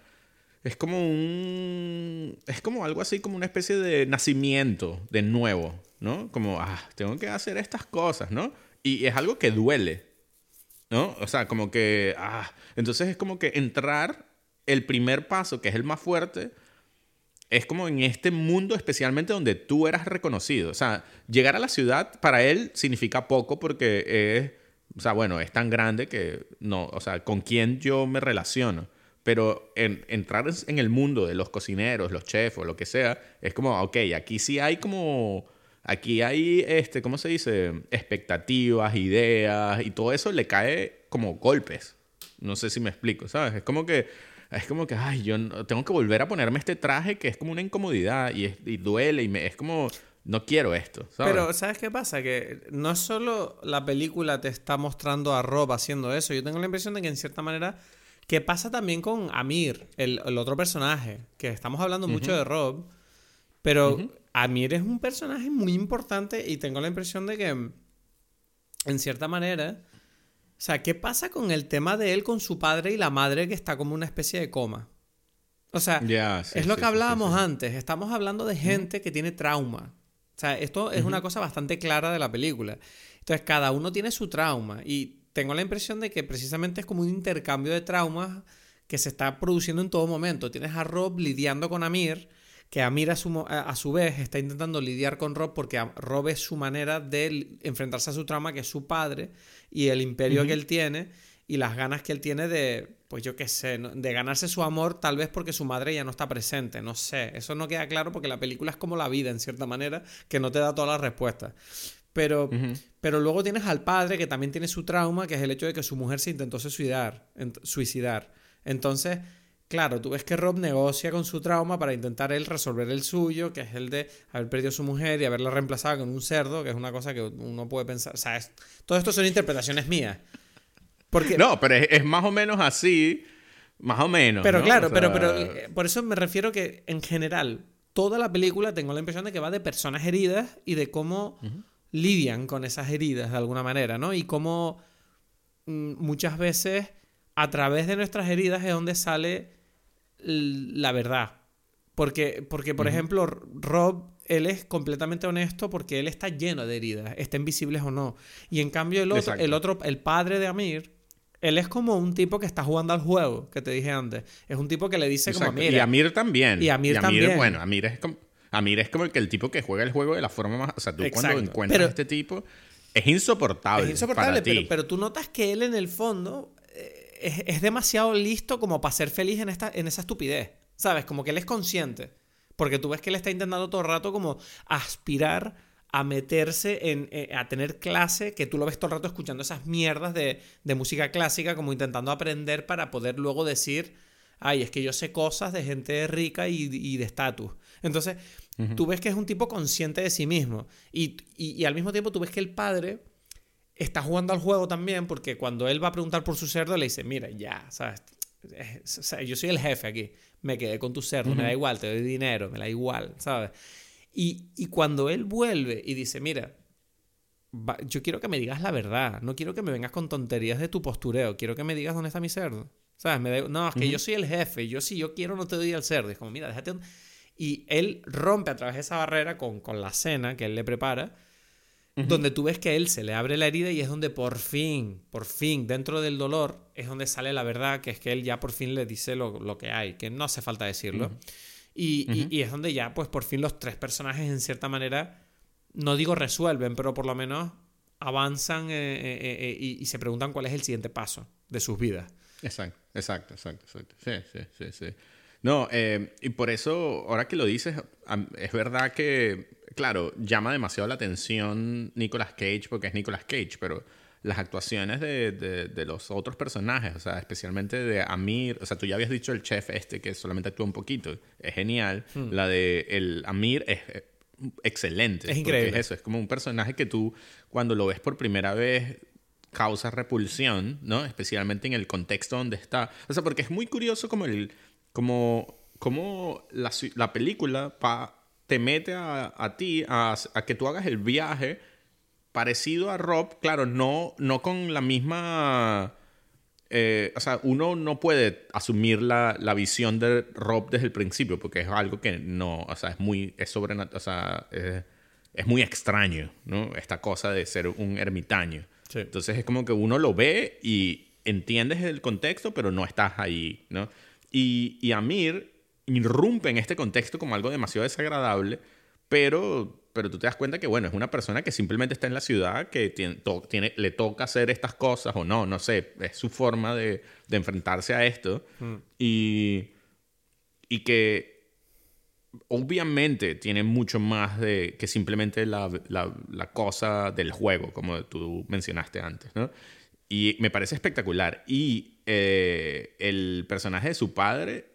es como un. Es como algo así, como una especie de nacimiento de nuevo, ¿no? Como, ah, tengo que hacer estas cosas, ¿no? Y es algo que duele, ¿no? O sea, como que, ah, entonces es como que entrar, el primer paso, que es el más fuerte, es como en este mundo especialmente donde tú eras reconocido. O sea, llegar a la ciudad para él significa poco porque es, o sea, bueno, es tan grande que no, o sea, con quién yo me relaciono. Pero en, entrar en el mundo de los cocineros, los chefs o lo que sea, es como, ok, aquí sí hay como... Aquí hay, este, ¿cómo se dice? Expectativas, ideas y todo eso le cae como golpes. No sé si me explico, ¿sabes? Es como que, es como que, ay, yo tengo que volver a ponerme este traje que es como una incomodidad y, y duele y me, es como, no quiero esto. ¿sabes? Pero, ¿sabes qué pasa? Que no solo la película te está mostrando a Rob haciendo eso, yo tengo la impresión de que en cierta manera ¿Qué pasa también con Amir, el, otro personaje? Que estamos hablando mucho de Rob, pero Amir es un personaje muy importante y tengo la impresión de que, en cierta manera, o sea, ¿qué pasa con el tema de él con su padre y la madre que está como una especie de coma? O sea, es lo que hablábamos antes. Estamos hablando de gente que tiene trauma. O sea, esto es una cosa bastante clara de la película. Entonces, cada uno tiene su trauma y tengo la impresión de que precisamente es como un intercambio de traumas que se está produciendo en todo momento. Tienes a Rob lidiando con Amir, que Amir a su, a su vez está intentando lidiar con Rob porque Rob es su manera de enfrentarse a su trauma, que es su padre, y el imperio que él tiene, y las ganas que él tiene de, pues yo qué sé, de ganarse su amor, tal vez porque su madre ya no está presente, no sé. Eso no queda claro porque la película es como la vida, en cierta manera, que no te da todas las respuestas. Pero, pero luego tienes al padre que también tiene su trauma, que es el hecho de que su mujer se intentó suicidar. suicidar. Entonces, claro, tú ves que Rob negocia con su trauma para intentar él resolver el suyo, que es el de haber perdido a su mujer y haberla reemplazado con un cerdo, que es una cosa que uno puede pensar. O sea, todo esto son interpretaciones mías. Porque, no, pero es, más o menos así. Más o menos. Pero claro, pero, pero eh, por eso me refiero que en general, toda la película tengo la impresión de que va de personas heridas y de cómo lidian con esas heridas de alguna manera, ¿no? Y cómo mm, muchas veces a través de nuestras heridas es donde sale la verdad. Porque, porque por ejemplo, Rob, él es completamente honesto porque él está lleno de heridas, estén visibles o no. Y en cambio el otro, el otro, el padre de Amir, él es como un tipo que está jugando al juego, que te dije antes. Es un tipo que le dice como Amir. Y Amir también. Y Amir, también. Bueno, Amir es como Amir es como el que el tipo que juega el juego de la forma más. O sea, tú cuando encuentras a este tipo. Es insoportable. Es insoportable, pero, pero, tú notas que él en el fondo eh, es, demasiado listo como para ser feliz en, esta, en esa estupidez. ¿Sabes? Como que él es consciente. Porque tú ves que él está intentando todo el rato como aspirar a meterse en, eh, a tener clase, que tú lo ves todo el rato escuchando esas mierdas de, de música clásica, como intentando aprender para poder luego decir, ay, es que yo sé cosas de gente rica y, y de estatus. Entonces, tú ves que es un tipo consciente de sí mismo. Y, al mismo tiempo tú ves que el padre está jugando al juego también porque cuando él va a preguntar por su cerdo le dice, mira, ya, ¿sabes? yo soy el jefe aquí, me quedé con tu cerdo, me da igual, te doy dinero, me da igual, ¿sabes? Y, y cuando él vuelve y dice, mira, yo quiero que me digas la verdad, no quiero que me vengas con tonterías de tu postureo, quiero que me digas dónde está mi cerdo. ¿Sabes? Me no, es que yo soy el jefe, yo si yo quiero no te doy el cerdo. Es como, mira, déjate... Y él rompe a través de esa barrera con, con la cena que él le prepara, donde tú ves que a él se le abre la herida y es donde por fin, por fin, dentro del dolor, es donde sale la verdad, que es que él ya por fin le dice lo, lo que hay, que no hace falta decirlo. y, y, y es donde ya, pues por fin los tres personajes en cierta manera no digo resuelven, pero por lo menos avanzan eh, eh, eh, y, se preguntan cuál es el siguiente paso de sus vidas. Exacto, exacto, exacto, exacto. Sí, sí, sí, sí. No, y por eso, ahora que lo dices, es verdad que, claro, llama demasiado la atención Nicolas Cage porque es Nicolas Cage, pero las actuaciones de, de, los otros personajes, o sea, especialmente de Amir, o sea, tú ya habías dicho el chef este que solamente actúa un poquito, es genial. Hmm. La de el Amir es excelente. Es increíble. Es eso, es como un personaje que tú cuando lo ves por primera vez causa repulsión, ¿no? Especialmente en el contexto donde está. O sea, porque es muy curioso como el como, como la, la película pa, te mete a, a ti a, a, que tú hagas el viaje parecido a Rob, claro, no, no con la misma eh, o sea, uno no puede asumir la, la, visión de Rob desde el principio, porque es algo que no, o sea, es muy, es sobrenatural, o sea, es, muy extraño, ¿no? Esta cosa de ser un ermitaño. Entonces es como que uno lo ve y entiendes el contexto, pero no estás ahí, ¿no? Y, y Amir irrumpe en este contexto como algo demasiado desagradable, pero pero tú te das cuenta que, bueno, es una persona que simplemente está en la ciudad, que tiene, le toca hacer estas cosas o no, no sé, es su forma de, de enfrentarse a esto. Mm. Y, y que obviamente tiene mucho más de que simplemente la, la, la, cosa del juego, como tú mencionaste antes, ¿no? Y me parece espectacular. Y eh, el personaje de su padre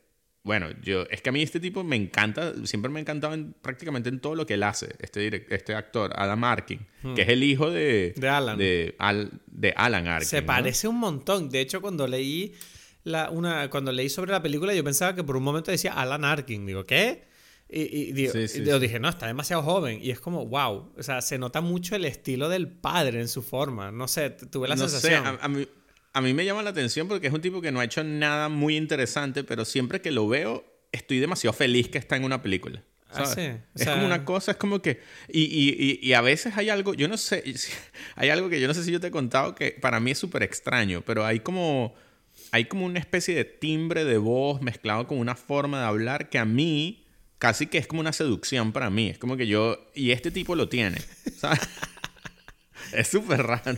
bueno, yo, es que a mí este tipo me encanta, siempre me ha encantado en, prácticamente en todo lo que él hace, este, este actor, Adam Arkin, que es el hijo de, de Alan. De, de Alan Arkin. Se parece un montón. De hecho, cuando leí, la, una, cuando leí sobre la película, yo pensaba que por un momento decía Alan Arkin. Digo, ¿qué? Y, y, yo dije, no, está demasiado joven. Y es como, wow. O sea, se nota mucho el estilo del padre en su forma. No sé, tuve la sensación. Sé, a mí a mí me llama la atención porque es un tipo que no ha hecho nada muy interesante, pero siempre que lo veo, estoy demasiado feliz que está en una película. Ah, sí. es como una cosa, es como que... Y, y, y, a veces hay algo, yo no sé, hay algo que yo no sé si yo te he contado que para mí es súper extraño, pero hay como, hay como una especie de timbre de voz mezclado con una forma de hablar que a mí casi que es como una seducción para mí. Es como que yo... Y este tipo lo tiene, ¿sabes? Es súper raro.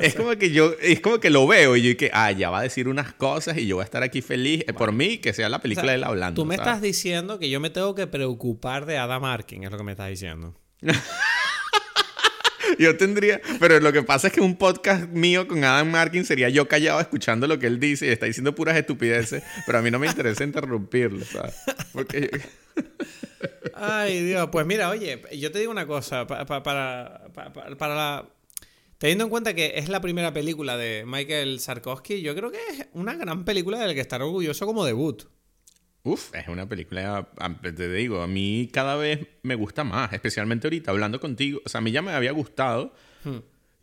Es como que yo, es como que lo veo y yo que, ah, ya va a decir unas cosas y yo voy a estar aquí feliz. Eh, por mí, que sea la película de él hablando. Tú me estás diciendo que yo me tengo que preocupar de Adam Arkin, es lo que me estás diciendo. yo tendría, pero lo que pasa es que un podcast mío con Adam Markin sería yo callado escuchando lo que él dice y está diciendo puras estupideces, pero a mí no me interesa interrumpirlo, ¿sabes? Porque... Ay, Dios, pues mira, oye, yo te digo una cosa, para, para, para, la... Teniendo en cuenta que es la primera película de Michael Sarkowski, yo creo que es una gran película de la que estar orgulloso como debut. Uf, es una película, te digo, a mí cada vez me gusta más, especialmente ahorita hablando contigo. O sea, a mí ya me había gustado hmm.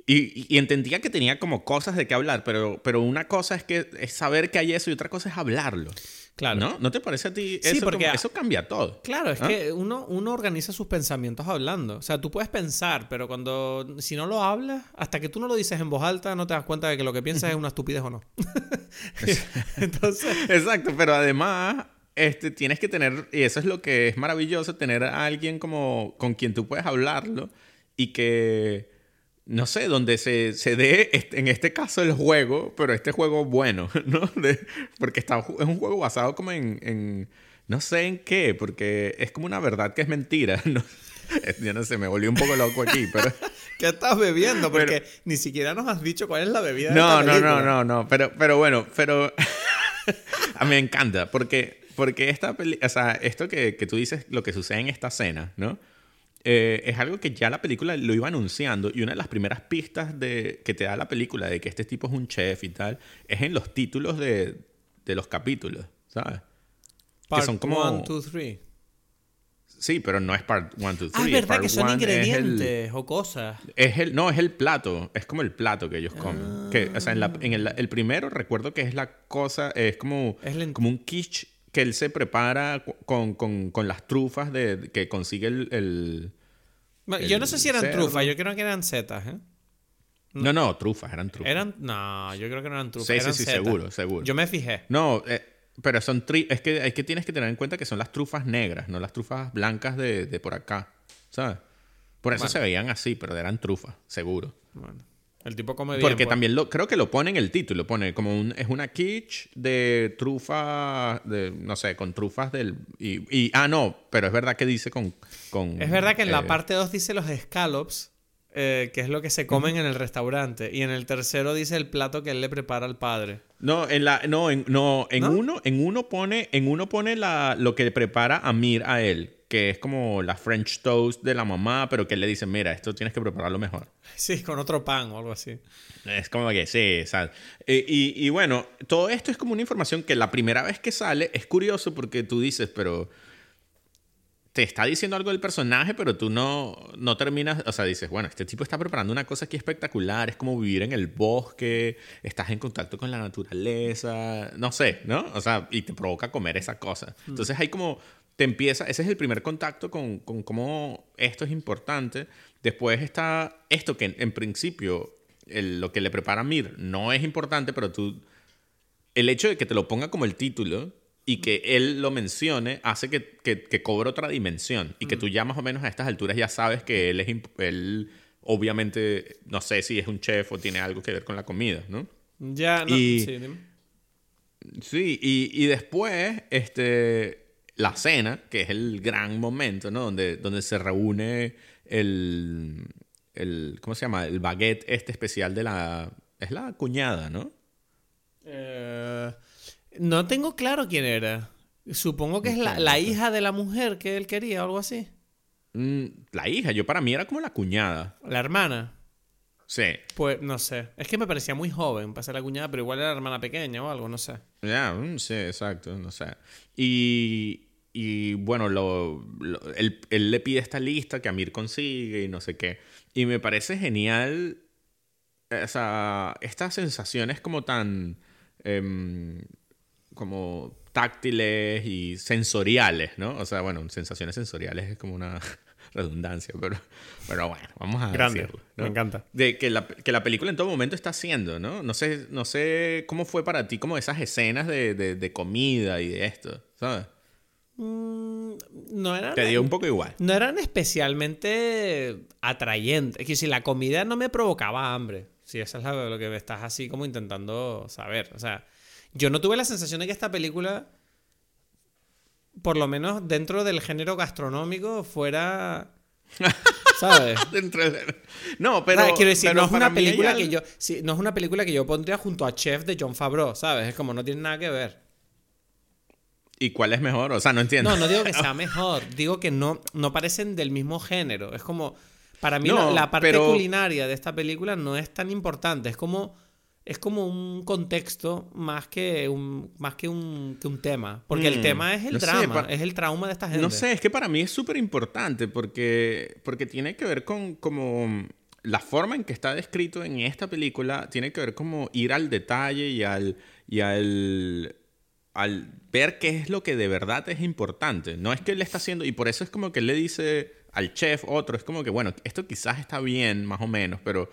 y, y, entendía que tenía como cosas de qué hablar, pero, pero una cosa es, que, es saber que hay eso y otra cosa es hablarlo. Claro. ¿No? ¿No te parece a ti? Eso, sí, porque eso cambia todo. Claro, es ¿Ah? que uno, uno organiza sus pensamientos hablando. O sea, tú puedes pensar, pero cuando si no lo hablas, hasta que tú no lo dices en voz alta, no te das cuenta de que lo que piensas es una estupidez o no. Entonces... Exacto, pero además este, tienes que tener, y eso es lo que es maravilloso, tener a alguien como con quien tú puedes hablarlo y que no sé, donde se, se dé, en este caso, el juego, pero este juego bueno, ¿no? porque está, es un juego basado como en, en, no sé en qué, porque es como una verdad que es mentira, ¿no? Yo no sé, me volví un poco loco aquí, pero... ¿Qué estás bebiendo? Porque ni siquiera nos has dicho cuál es la bebida no, de esta No, no, no, no, pero, pero bueno, pero... a mí me encanta, porque, porque esta peli... O sea, esto que, que tú dices, lo que sucede en esta escena, ¿no? eh, es algo que ya la película lo iba anunciando y una de las primeras pistas de, que te da la película de que este tipo es un chef y tal, es en los títulos de, de los capítulos, ¿sabes? que son como... 1, 2, 3. Sí, pero no es part 1, 2, 3. Ah, es verdad que son ingredientes o cosas. Es el, no, es el plato. Es como el plato que ellos comen. Que, o sea, en, la, en el, el, primero recuerdo que es la cosa, es como, como un quiche que él se prepara con, con, con las trufas de, que consigue el... el, yo no sé si eran trufas, yo creo que eran setas, ¿eh? No, no, trufas, eran trufas. Eran, no, yo creo que no eran trufas. Sí, eran sí, sí, seguro, seguro. Yo me fijé. No, eh, pero son tri es que, es que tienes que tener en cuenta que son las trufas negras, no las trufas blancas de, de por acá, ¿sabes? Por eso se veían así, pero eran trufas, seguro. Bueno. El tipo come bien. Porque pues. también lo, creo que lo pone en el título. Pone como un, es una quiche de trufa, de, no sé, con trufas del... Y, ah, no, pero es verdad que dice con... con es verdad que en la eh, parte 2 dice los scallops, eh, que es lo que se comen en el restaurante. Y en el tercero dice el plato que él le prepara al padre. No, en la, no, en, no, en uno, en uno pone, en uno pone la, lo que prepara Amir a él que es como la French toast de la mamá, pero que le dicen, mira, esto tienes que prepararlo mejor. Sí, con otro pan o algo así. Es como que sí, ¿sabes? Eh, y, y, bueno, todo esto es como una información que la primera vez que sale es curioso porque tú dices, pero te está diciendo algo del personaje, pero tú no, no terminas, o sea, dices, bueno, este tipo está preparando una cosa aquí espectacular, es como vivir en el bosque, estás en contacto con la naturaleza, no sé, ¿no? O sea, y te provoca comer esa cosa. Mm. Entonces hay como te empieza, ese es el primer contacto con, con cómo esto es importante. Después está esto que en, principio lo que le prepara Mir no es importante, pero tú, el hecho de que te lo ponga como el título y que él lo mencione hace que, que, cobre otra dimensión y que tú ya más o menos a estas alturas ya sabes que él es, él obviamente, no sé si es un chef o tiene algo que ver con la comida, ¿no? Ya, no, sí, Sí, y, y después, este la cena, que es el gran momento, ¿no? Donde, donde se reúne el, el, ¿cómo se llama? El baguette este especial de la... Es la cuñada, ¿no? Eh, no tengo claro quién era. Supongo que es la, hija de la mujer que él quería o algo así. Mm, la hija, yo para mí era como la cuñada. La hermana. Sí. Pues no sé. Es que me parecía muy joven para ser la cuñada, pero igual era la hermana pequeña o algo, no sé. Ya, mm, sí, exacto, no sé. Y, y bueno, lo, él, le pide esta lista que Amir consigue y no sé qué. Y me parece genial o sea, estas sensaciones como tan... Em, como táctiles y sensoriales, ¿no? O sea, bueno, sensaciones sensoriales es como una redundancia, pero, pero bueno, vamos a decirlo. Me encanta. De que la, que la, película en todo momento está haciendo, ¿no? No sé, no sé cómo fue para ti como esas escenas de, de, de comida y de esto, ¿sabes? Mm, no eran. Te dio un poco igual. No eran especialmente atrayentes. Es que si la comida no me provocaba hambre. Si eso es lo que me estás así como intentando saber. O sea, yo no tuve la sensación de que esta película, por lo menos dentro del género gastronómico, fuera. ¿Sabes? No, pero. quiero decir, no es una película que yo. no es una película que yo pondría junto a Chef de John Favreau, ¿sabes? Es como no tiene nada que ver. ¿Y cuál es mejor? O sea, no entiendo. No, no digo que sea mejor. Digo que no, no parecen del mismo género. Es como. Para mí, la, parte culinaria de esta película no es tan importante. Es como. Es como un contexto más que un, más que un, que un tema. Porque el mm, tema es el drama, es el trauma de esta gente. No sé, es que para mí es súper importante porque, porque tiene que ver con como la forma en que está descrito en esta película, tiene que ver como ir al detalle y al, y al al ver qué es lo que de verdad es importante. No es que él está haciendo, y por eso es como que él le dice al chef otro, es como que, bueno, esto quizás está bien, más o menos, pero,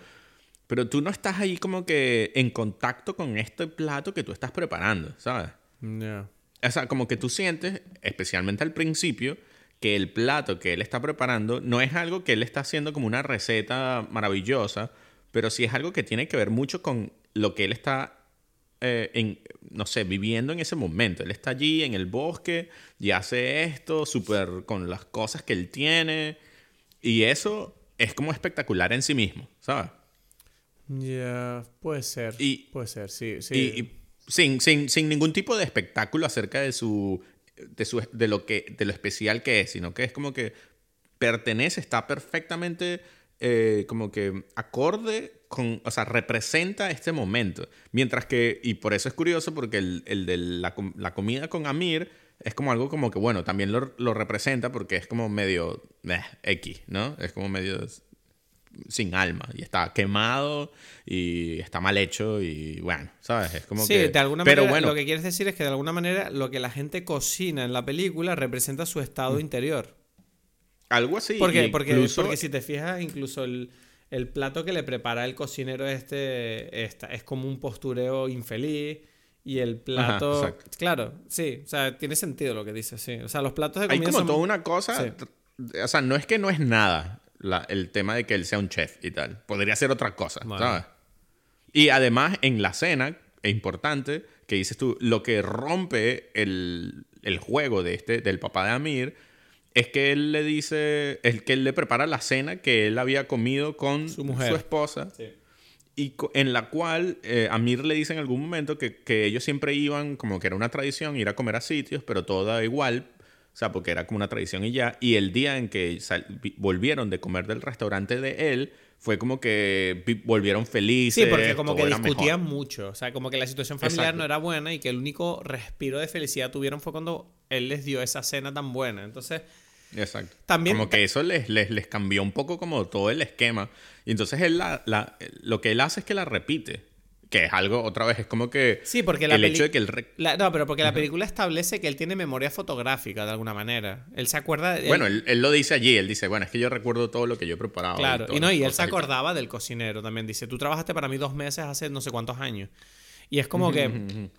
pero tú no estás ahí como que en contacto con este plato que tú estás preparando, ¿sabes? O sea, como que tú sientes, especialmente al principio, que el plato que él está preparando no es algo que él está haciendo como una receta maravillosa, pero sí es algo que tiene que ver mucho con lo que él está eh, en, no sé, viviendo en ese momento. Él está allí en el bosque y hace esto, súper con las cosas que él tiene. Y eso es como espectacular en sí mismo, ¿sabes? Ya, puede ser. Y, puede ser, sí. sí. Y, sin, sin, sin, ningún tipo de espectáculo acerca de su, de su. de lo que. de lo especial que es, sino que es como que pertenece, está perfectamente eh, como que acorde con, o sea, representa este momento. Mientras que, y por eso es curioso, porque el, el de la, la, comida con Amir es como algo como que, bueno, también lo, lo representa porque es como medio eh, X, ¿no? Es como medio sin alma y está quemado y está mal hecho y bueno, ¿sabes? Es como sí, que... de alguna Pero manera lo que quieres decir es que de alguna manera lo que la gente cocina en la película representa su estado mm. interior. Algo así. Porque, porque, porque si te fijas, incluso el, el, plato que le prepara el cocinero este es como un postureo infeliz. Y el plato. claro, sí. O sea, tiene sentido lo que dices, sí. O sea, los platos de comida. Hay como toda una cosa. O sea, no es que no es nada el tema de que él sea un chef y tal. Podría ser otra cosa, ¿sabes? Y además, en la cena, es importante que dices tú, lo que rompe el, el juego de este, del papá de Amir es que él le dice, es que él le prepara la cena que él había comido con su, mujer. su esposa. Y en la cual eh, Amir le dice en algún momento que, que, ellos siempre iban, como que era una tradición, ir a comer a sitios, pero todo da igual, o sea, porque era como una tradición y ya. Y el día en que volvieron de comer del restaurante de él, fue como que volvieron felices. Sí, porque como que discutían mucho. O sea, como que la situación familiar no era buena y que el único respiro de felicidad tuvieron fue cuando él les dio esa cena tan buena. Entonces, Exacto. También, como que eso les, les, les, cambió un poco como todo el esquema. Y entonces él la, la, lo que él hace es que la repite. Que es algo, otra vez, es como que. Sí, porque el hecho de que el. no, pero porque la película establece que él tiene memoria fotográfica de alguna manera. Él se acuerda. Bueno, él, lo dice allí. Él dice, bueno, es que yo recuerdo todo lo que yo he preparado. Claro, y, no, y él se acordaba del cocinero también. Dice, tú trabajaste para mí dos meses hace no sé cuántos años. Y es como que.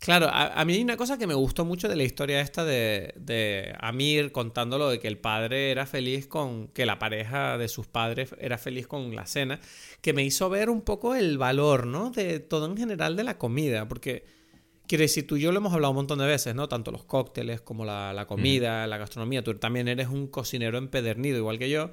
Claro, a, mí hay una cosa que me gustó mucho de la historia esta de, de Amir contándolo de que el padre era feliz con, que la pareja de sus padres era feliz con la cena, que me hizo ver un poco el valor, ¿no? De todo en general de la comida, porque quiero decir, tú y yo lo hemos hablado un montón de veces, ¿no? Tanto los cócteles como la, comida, la gastronomía, tú también eres un cocinero empedernido igual que yo.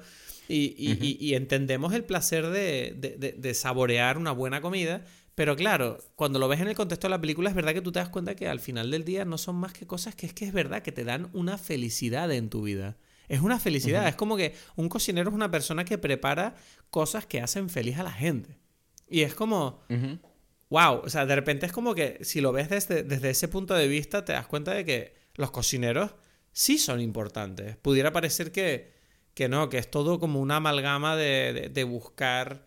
Y, y, entendemos el placer de, de, de saborear una buena comida, pero claro, cuando lo ves en el contexto de la película, es verdad que tú te das cuenta que al final del día no son más que cosas que es que es verdad que te dan una felicidad en tu vida. Es una felicidad. Es como que un cocinero es una persona que prepara cosas que hacen feliz a la gente. Y es como. Wow. O sea, de repente es como que si lo ves desde, desde ese punto de vista, te das cuenta de que los cocineros sí son importantes. Pudiera parecer que, que no, que es todo como una amalgama de, de buscar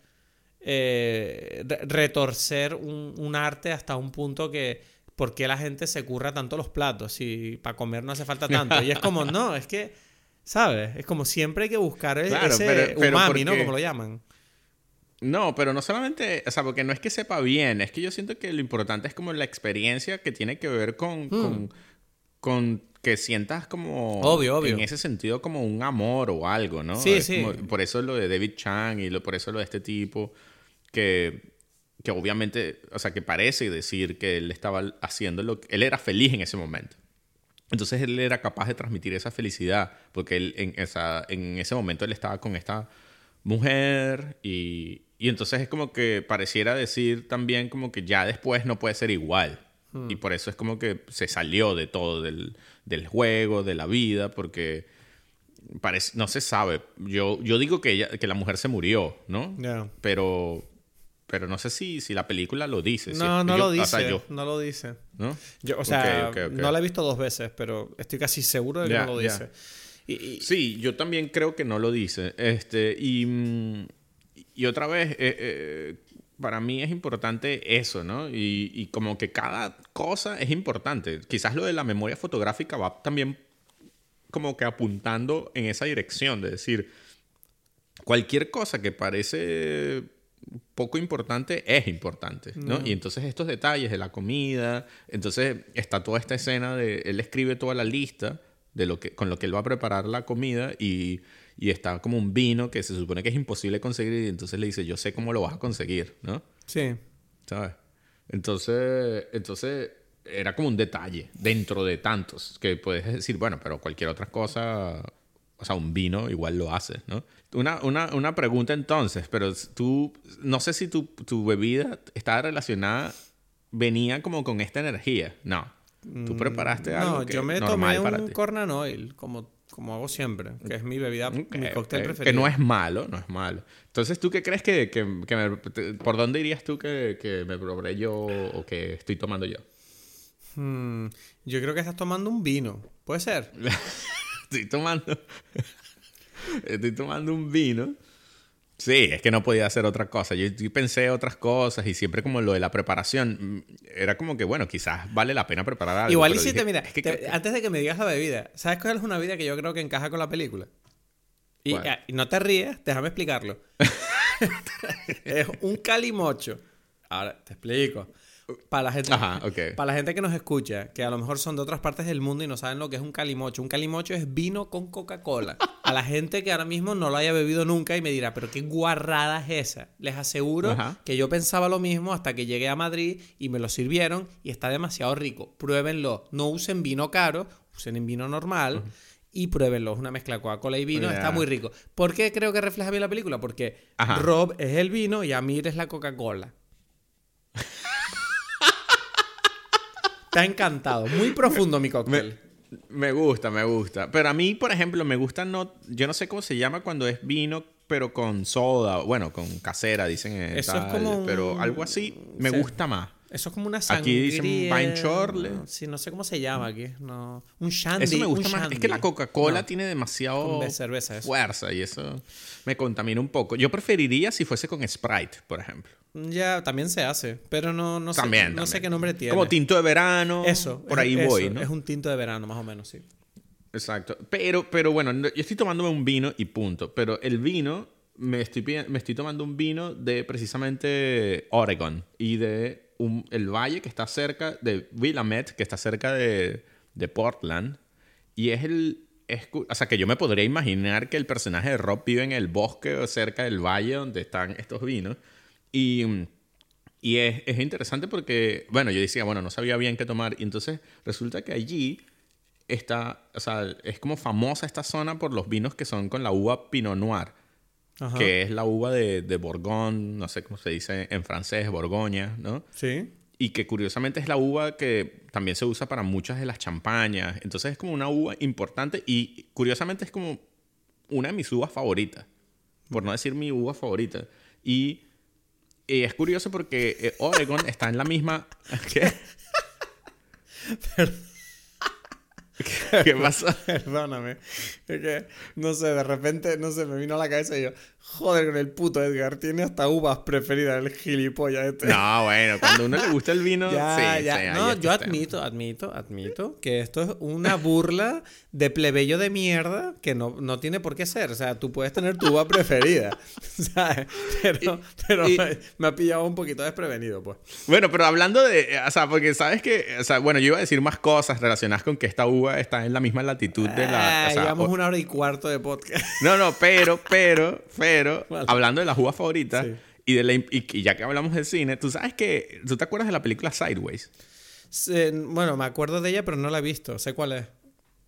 eh, retorcer un, arte hasta un punto que ¿por qué la gente se curra tanto los platos? Si para comer no hace falta tanto. Y es como, no, es que, ¿sabes? Es como siempre hay que buscar ese umami, ¿no? Como lo llaman. No, pero no solamente, o sea, porque no es que sepa bien, es que yo siento que lo importante es como la experiencia que tiene que ver con, hmm. con, que sientas como... Obvio, obvio. En ese sentido como un amor o algo, ¿no? Sí, sí. por eso lo de David Chang y lo, por eso lo de este tipo que, que obviamente, o sea, que parece decir que él estaba haciendo lo que él era feliz en ese momento. Entonces él era capaz de transmitir esa felicidad, porque él en, esa, en ese momento él estaba con esta mujer y, y, entonces es como que pareciera decir también como que ya después no puede ser igual. Hmm. Y por eso es como que se salió de todo, del, del juego, de la vida, porque parece, no se sabe. Yo, yo digo que, ella, que la mujer se murió, ¿no? Pero pero no sé si, si la película lo dice. No, no, lo dice, no lo dice. ¿No? Yo, o sea, no la he visto dos veces, pero estoy casi seguro de que no lo dice. Y, Sí, yo también creo que no lo dice. Este, y, mm, y otra vez, eh, eh, para mí es importante eso, ¿no? Y, y, como que cada cosa es importante. Quizás lo de la memoria fotográfica va también como que apuntando en esa dirección, de decir, cualquier cosa que parece poco importante es importante, ¿no? Y entonces estos detalles de la comida, entonces está toda esta escena de él escribe toda la lista de lo que con lo que él va a preparar la comida y, y está como un vino que se supone que es imposible conseguir y entonces le dice, "Yo sé cómo lo vas a conseguir", ¿no? Sí. ¿Sabes? Entonces, entonces era como un detalle dentro de tantos que puedes decir, bueno, pero cualquier otra cosa o sea, un vino igual lo hace, ¿no? Una, una, una pregunta entonces, pero tú, no sé si tu, tu, bebida estaba relacionada, venía como con esta energía. No. ¿Tú preparaste algo? No, yo me tomé un Cornanoil, como como hago siempre, que es mi bebida, mi cóctel preferido. Que no es malo, no es malo. Entonces, ¿tú qué crees que, que, me, por dónde dirías tú que, que, me probaré yo o que estoy tomando yo? Hmm, yo creo que estás tomando un vino. ¿Puede ser? estoy tomando. estoy tomando un vino. Sí, es que no podía hacer otra cosa. Yo, pensé otras cosas y siempre como lo de la preparación, mm, era como que, bueno, quizás vale la pena preparar algo. Igual hiciste, mira, antes de que me digas la bebida, ¿sabes cuál es una bebida que yo creo que encaja con la película? Y, ah, y no te ríes, déjame explicarlo. es un calimocho. Ahora, te explico. Para la, gente, para la gente que nos escucha, que a lo mejor son de otras partes del mundo y no saben lo que es un calimocho. Un calimocho es vino con Coca-Cola. A la gente que ahora mismo no lo haya bebido nunca y me dirá, pero qué guarrada es esa. Les aseguro que yo pensaba lo mismo hasta que llegué a Madrid y me lo sirvieron y está demasiado rico. Pruébenlo. No usen vino caro, usen vino normal. y pruébenlo. Es una mezcla Coca-Cola y vino, está muy rico. ¿Por qué creo que refleja bien la película? Porque Rob es el vino y Amir es la Coca-Cola. Está encantado. Muy profundo mi cóctel. Me, gusta, me gusta. Pero a mí, por ejemplo, me gusta no... Yo no sé cómo se llama cuando es vino, pero con soda. Bueno, con casera, dicen. Eso es como... Pero algo así me gusta más. Eso es como una sangría. Aquí dicen Vine Chorle. Sí, no sé cómo se llama aquí. No. Un shandy. Eso me gusta más. Es que la Coca-Cola tiene demasiado cerveza, fuerza y eso me contamina un poco. Yo preferiría si fuese con Sprite, por ejemplo. Ya, también se hace, pero no, no, sé, no sé qué nombre tiene. Como tinto de verano. Eso. Por ahí voy, ¿no? Es un tinto de verano, más o menos, sí. Exacto. Pero, pero bueno, yo estoy tomándome un vino y punto. Pero el vino, me estoy, me estoy tomando un vino de precisamente Oregon y de el valle que está cerca de Willamette, que está cerca de, de Portland. Y es el. o sea, que yo me podría imaginar que el personaje de Rob vive en el bosque o cerca del valle donde están estos vinos. Y, y es, es, interesante porque, bueno, yo decía, bueno, no sabía bien qué tomar. Y entonces resulta que allí está, o sea, es como famosa esta zona por los vinos que son con la uva Pinot Noir que es la uva de, de Bourgogne, no sé cómo se dice en francés, Borgoña, ¿no? Sí. Y que curiosamente es la uva que también se usa para muchas de las champañas. Entonces es como una uva importante y curiosamente es como una de mis uvas favoritas, por no decir mi uva favorita. Y, es curioso porque eh, Oregon está en la misma... ¿Qué? ¿Qué pasa? Perdóname. Es que, no sé, de repente, no sé, me vino a la cabeza y yo, Joder, con el puto Edgar. Tiene hasta uvas preferidas el gilipollas este. No, bueno, cuando a uno le gusta el vino. ya, sí, ya. no, yo admito, admito, admito que esto es una burla de plebeyo de mierda que no, no tiene por qué ser. O sea, tú puedes tener tu uva preferida. ¿sabes? Pero, pero me, ha pillado un poquito desprevenido, pues. Bueno, pero hablando de. O sea, porque sabes que. O sea, bueno, yo iba a decir más cosas relacionadas con que esta uva está en la misma latitud de la. O llevamos una hora y cuarto de podcast. No, no, pero, pero, pero pero, hablando de la uvas favoritas, y, de la, y, ya que hablamos del cine, tú sabes que. ¿Tú te acuerdas de la película Sideways? bueno, me acuerdo de ella, pero no la he visto. Sé cuál es.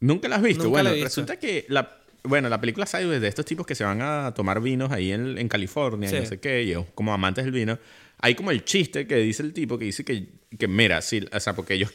¿Nunca la has visto? bueno, resulta que la, bueno, la película Sideways de estos tipos que se van a tomar vinos ahí en, en California y no sé qué, y como amantes del vino, hay como el chiste que dice el tipo que dice que que mira, sí, o sea, porque ellos,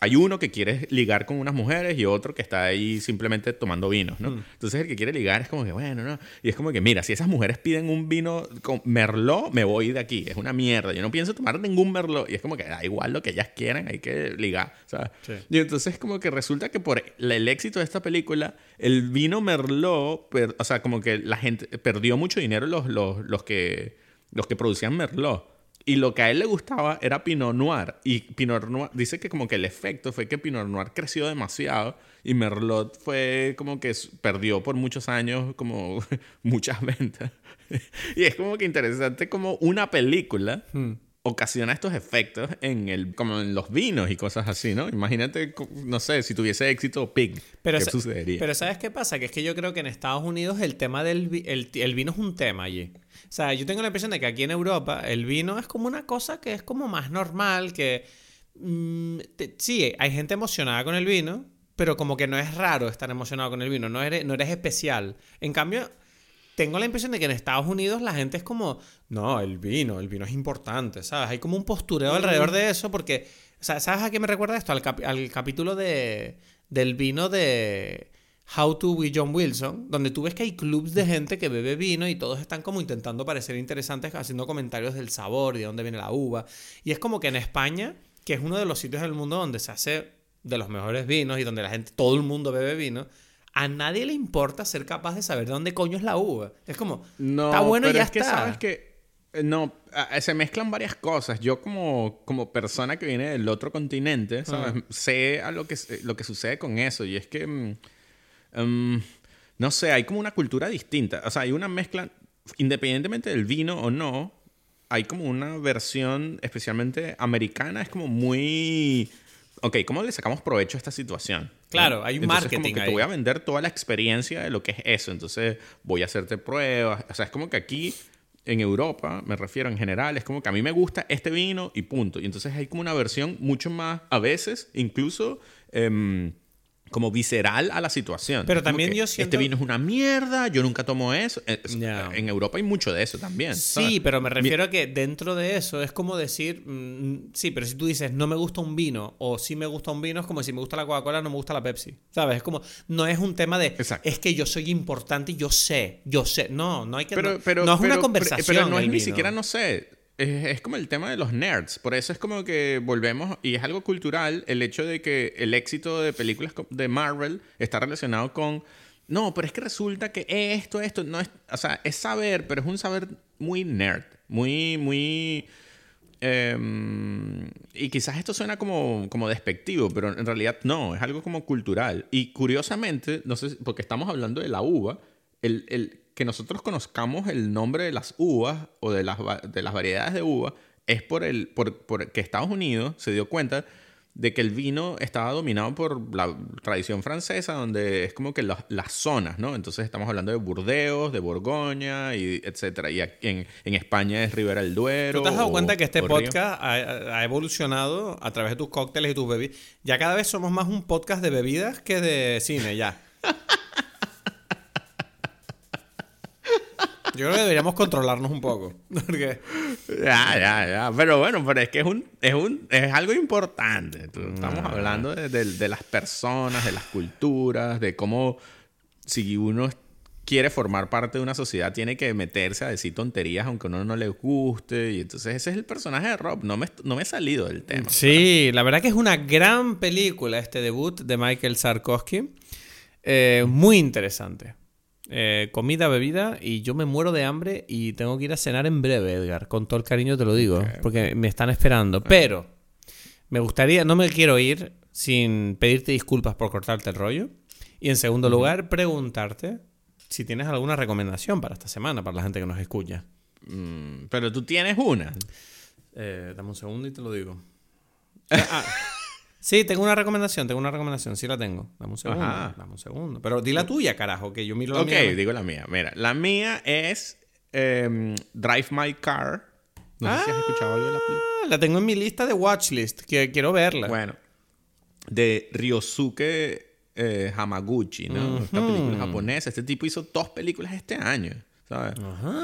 hay uno que quiere ligar con unas mujeres y otro que está ahí simplemente tomando vinos, ¿no? Mm. Entonces el que quiere ligar es como que, bueno, ¿no? Y es como que, mira, si esas mujeres piden un vino con Merlot, me voy de aquí, es una mierda, yo no pienso tomar ningún Merlot, y es como que da igual lo que ellas quieran, hay que ligar, ¿sabes? Y entonces como que resulta que por el éxito de esta película, el vino Merlot, o sea, como que la gente perdió mucho dinero los, los, los que, los que producían Merlot. Y lo que a él le gustaba era Pinot Noir. Y Pinot Noir dice que como que el efecto fue que Pinot Noir creció demasiado y Merlot fue como que perdió por muchos años como muchas ventas. y es como que interesante como una película hmm. ocasiona estos efectos en el como en los vinos y cosas así, ¿no? Imagínate, no sé, si tuviese éxito Pig, pero ¿qué sucedería? Pero ¿sabes qué pasa? Que es que yo creo que en Estados Unidos el tema del el vino es un tema allí. O sea, yo tengo la impresión de que aquí en Europa el vino es como una cosa que es como más normal, que... Mm, sí, hay gente emocionada con el vino, pero como que no es raro estar emocionado con el vino, no eres, no eres especial. En cambio, tengo la impresión de que en Estados Unidos la gente es como, no, el vino, el vino es importante, ¿sabes? Hay como un postureo alrededor de eso porque, o sea, ¿sabes a qué me recuerda esto? Al, al capítulo de, del vino de How to with John Wilson, donde tú ves que hay clubs de gente que bebe vino y todos están como intentando parecer interesantes, haciendo comentarios del sabor de dónde viene la uva. Y es como que en España, que es uno de los sitios del mundo donde se hace de los mejores vinos y donde la gente, todo el mundo bebe vino, a nadie le importa ser capaz de saber de dónde coño es la uva. Es como, no, está bueno y ya es que sabes que eh, no, se mezclan varias cosas. Yo como, como persona que viene del otro continente, ¿sabes? Sé a lo que, lo que sucede con eso y es que... Em, no sé, hay como una cultura distinta. O sea, hay una mezcla, independientemente del vino o no, hay como una versión especialmente americana, es como muy ok, ¿cómo le sacamos provecho a esta situación? Claro, hay un Entonces, marketing. Como que te voy a vender toda la experiencia de lo que es eso. Entonces, voy a hacerte pruebas. O sea, es como que aquí en Europa, me refiero en general, es como que a mí me gusta este vino y punto. Y entonces hay como una versión mucho más, a veces, incluso. Em, como visceral a la situación. Pero también yo este siento... Este vino es una mierda, yo nunca tomo eso. Eh, en Europa hay mucho de eso también. Sí, pero me refiero a que dentro de eso es como decir, mm, sí, pero si tú dices no me gusta un vino o sí me gusta un vino, es como si me gusta la Coca-Cola, no me gusta la Pepsi. ¿Sabes? Es como, no es un tema de, es que yo soy importante y yo sé, yo sé. No, no hay que... Pero, no, pero, no es una conversación. Pero, no es ni siquiera, no sé es, como el tema de los nerds. Por eso es como que volvemos, y es algo cultural, el hecho de que el éxito de películas de Marvel está relacionado con. No, pero es que resulta que esto, esto, no es. O sea, es saber, pero es un saber muy nerd. Muy, muy. Em, y quizás esto suena como, como despectivo, pero en realidad no, es algo como cultural. Y curiosamente, no sé, porque estamos hablando de la uva, el, el, que nosotros conozcamos el nombre de las uvas o de las, de las variedades de uva es por, el, por, que Estados Unidos se dio cuenta de que el vino estaba dominado por la tradición francesa, donde es como que las zonas, ¿no? Entonces estamos hablando de Burdeos, de Borgoña, y etcétera. Y en, en España es Ribera del Duero. ¿Tú te has dado cuenta que este podcast ha, ha, evolucionado a través de tus cócteles y tus bebidas? Ya cada vez somos más un podcast de bebidas que de cine, ya. Yo creo que deberíamos controlarnos un poco. Porque... Ya, ya, ya. Pero bueno, pero es que es un, es un, es algo importante. Estamos ah. hablando de, las personas, de las culturas, de cómo si uno quiere formar parte de una sociedad tiene que meterse a decir tonterías aunque a uno no le guste. Y entonces ese es el personaje de Rob. No me, no me he salido del tema. Sí, la verdad que es una gran película este debut de Michael Sarkowski. Eh, muy interesante. Eh, comida, bebida y yo me muero de hambre y tengo que ir a cenar en breve, Edgar. Con todo el cariño te lo digo, porque me están esperando. Pero me gustaría, no me quiero ir sin pedirte disculpas por cortarte el rollo. Y en segundo lugar, preguntarte si tienes alguna recomendación para esta semana, para la gente que nos escucha. Mm, pero tú tienes una. Eh, dame un segundo y te lo digo. ah, Sí, tengo una recomendación, tengo una recomendación, sí la tengo. Dame un segundo, dame un segundo. Pero di la tuya, carajo, que yo miro la mía. Ok, digo la mía. Mira, la mía es em, Drive My Car. No sé si has escuchado algo de la película. Ah, la tengo en mi lista de watchlist, que quiero verla. Bueno, de Ryosuke eh, Hamaguchi, ¿no? Esta película japonesa. Este tipo hizo dos películas este año. ¿Sabes?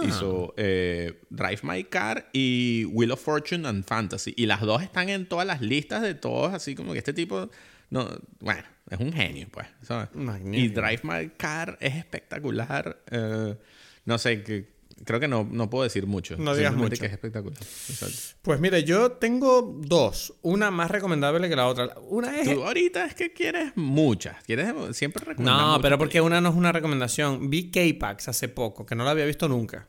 Hizo eh, Drive My Car y Wheel of Fortune and Fantasy. Y las dos están en todas las listas de todos, así como que este tipo, no, bueno, es un genio, pues, ¿sabes? Y Drive My Car es espectacular. Eh, no sé, que Creo que no, no puedo decir mucho. No digas mucho. que es espectacular. Pues mire, yo tengo dos. Una más recomendable que la otra. Una es... Tú ahorita es que quieres muchas. Quieres siempre recomendar No, pero porque una no es una recomendación. Vi K-Pax hace poco, que no la había visto nunca.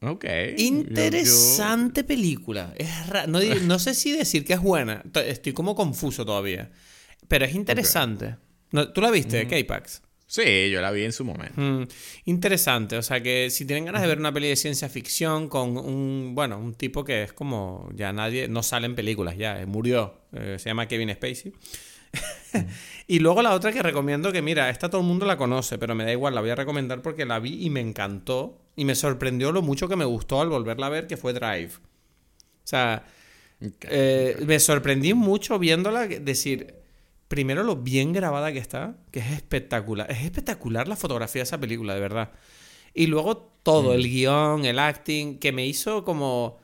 Ok. Interesante película. Es no, no, sé si decir que es buena. Estoy como confuso todavía. Pero es interesante. ¿Tú la viste, K-Pax? Sí, yo la vi en su momento. Mm, interesante, o sea que si tienen ganas de ver una peli de ciencia ficción con un, bueno, un tipo que es como, ya nadie, no sale en películas, ya, eh, murió, eh, se llama Kevin Spacey. y luego la otra que recomiendo, que mira, esta todo el mundo la conoce, pero me da igual, la voy a recomendar porque la vi y me encantó y me sorprendió lo mucho que me gustó al volverla a ver, que fue Drive. O sea, eh, me sorprendí mucho viéndola, decir, primero lo bien grabada que está, que es espectacular. Es espectacular la fotografía de esa película, de verdad. Y luego todo, el mm. guion, el acting, que me hizo como...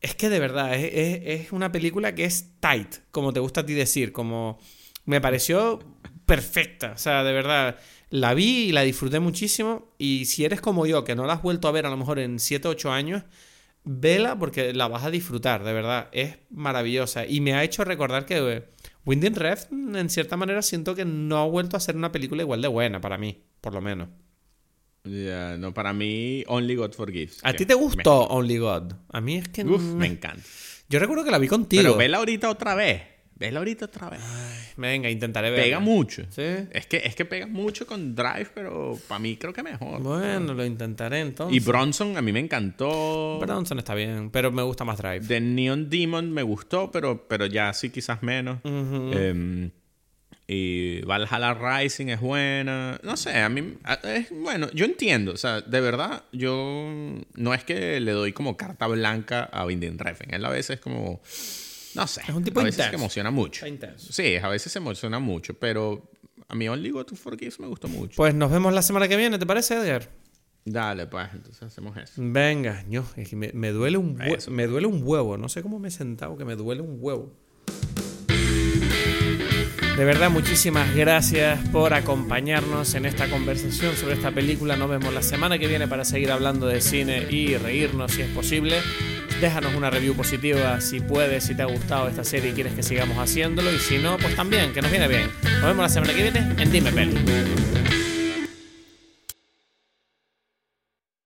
Es que de verdad, es, una película que es tight, como te gusta a ti decir, como... Me pareció perfecta. O sea, de verdad, la vi y la disfruté muchísimo. Y si eres como yo, que no la has vuelto a ver a lo mejor en 7 o 8 años, vela porque la vas a disfrutar, de verdad. Es maravillosa. Y me ha hecho recordar que Winding Ref, en cierta manera, siento que no ha vuelto a ser una película igual de buena para mí, por lo menos. Ya, no, para mí, Only God Forgives. ¿A ti te gustó Only God? A mí es que... Uf, me encanta. Yo recuerdo que la vi contigo. Pero vela ahorita otra vez. Vela ahorita otra vez. venga, intentaré verla. Pega mucho. ¿Sí? Es que, es que pega mucho con Drive, pero para mí creo que mejor. Bueno, lo intentaré entonces. Y Bronson a mí me encantó. Bronson está bien, pero me gusta más Drive. The Neon Demon me gustó, pero, pero ya sí quizás menos. Y Valhalla Rising es buena. No sé, a mí. Es, bueno, yo entiendo. O sea, de verdad, yo. No es que le doy como carta blanca a Winding Refn. Él a veces como. No sé. Es un tipo a veces se emociona mucho. Sí, a veces se emociona mucho. Pero a mí Only Go to Forgive me gustó mucho. Pues nos vemos la semana que viene, ¿te parece, Edgar? Dale, pues, entonces hacemos eso. Venga, yo, me, duele un me duele un huevo. No sé cómo me he sentado, que me duele un huevo. De verdad, muchísimas gracias por acompañarnos en esta conversación sobre esta película. Nos vemos la semana que viene para seguir hablando de cine y reírnos si es posible. Déjanos una review positiva si puedes, si te ha gustado esta serie y quieres que sigamos haciéndolo. Y si no, pues también, que nos viene bien. Nos vemos la semana que viene en Dime Peli.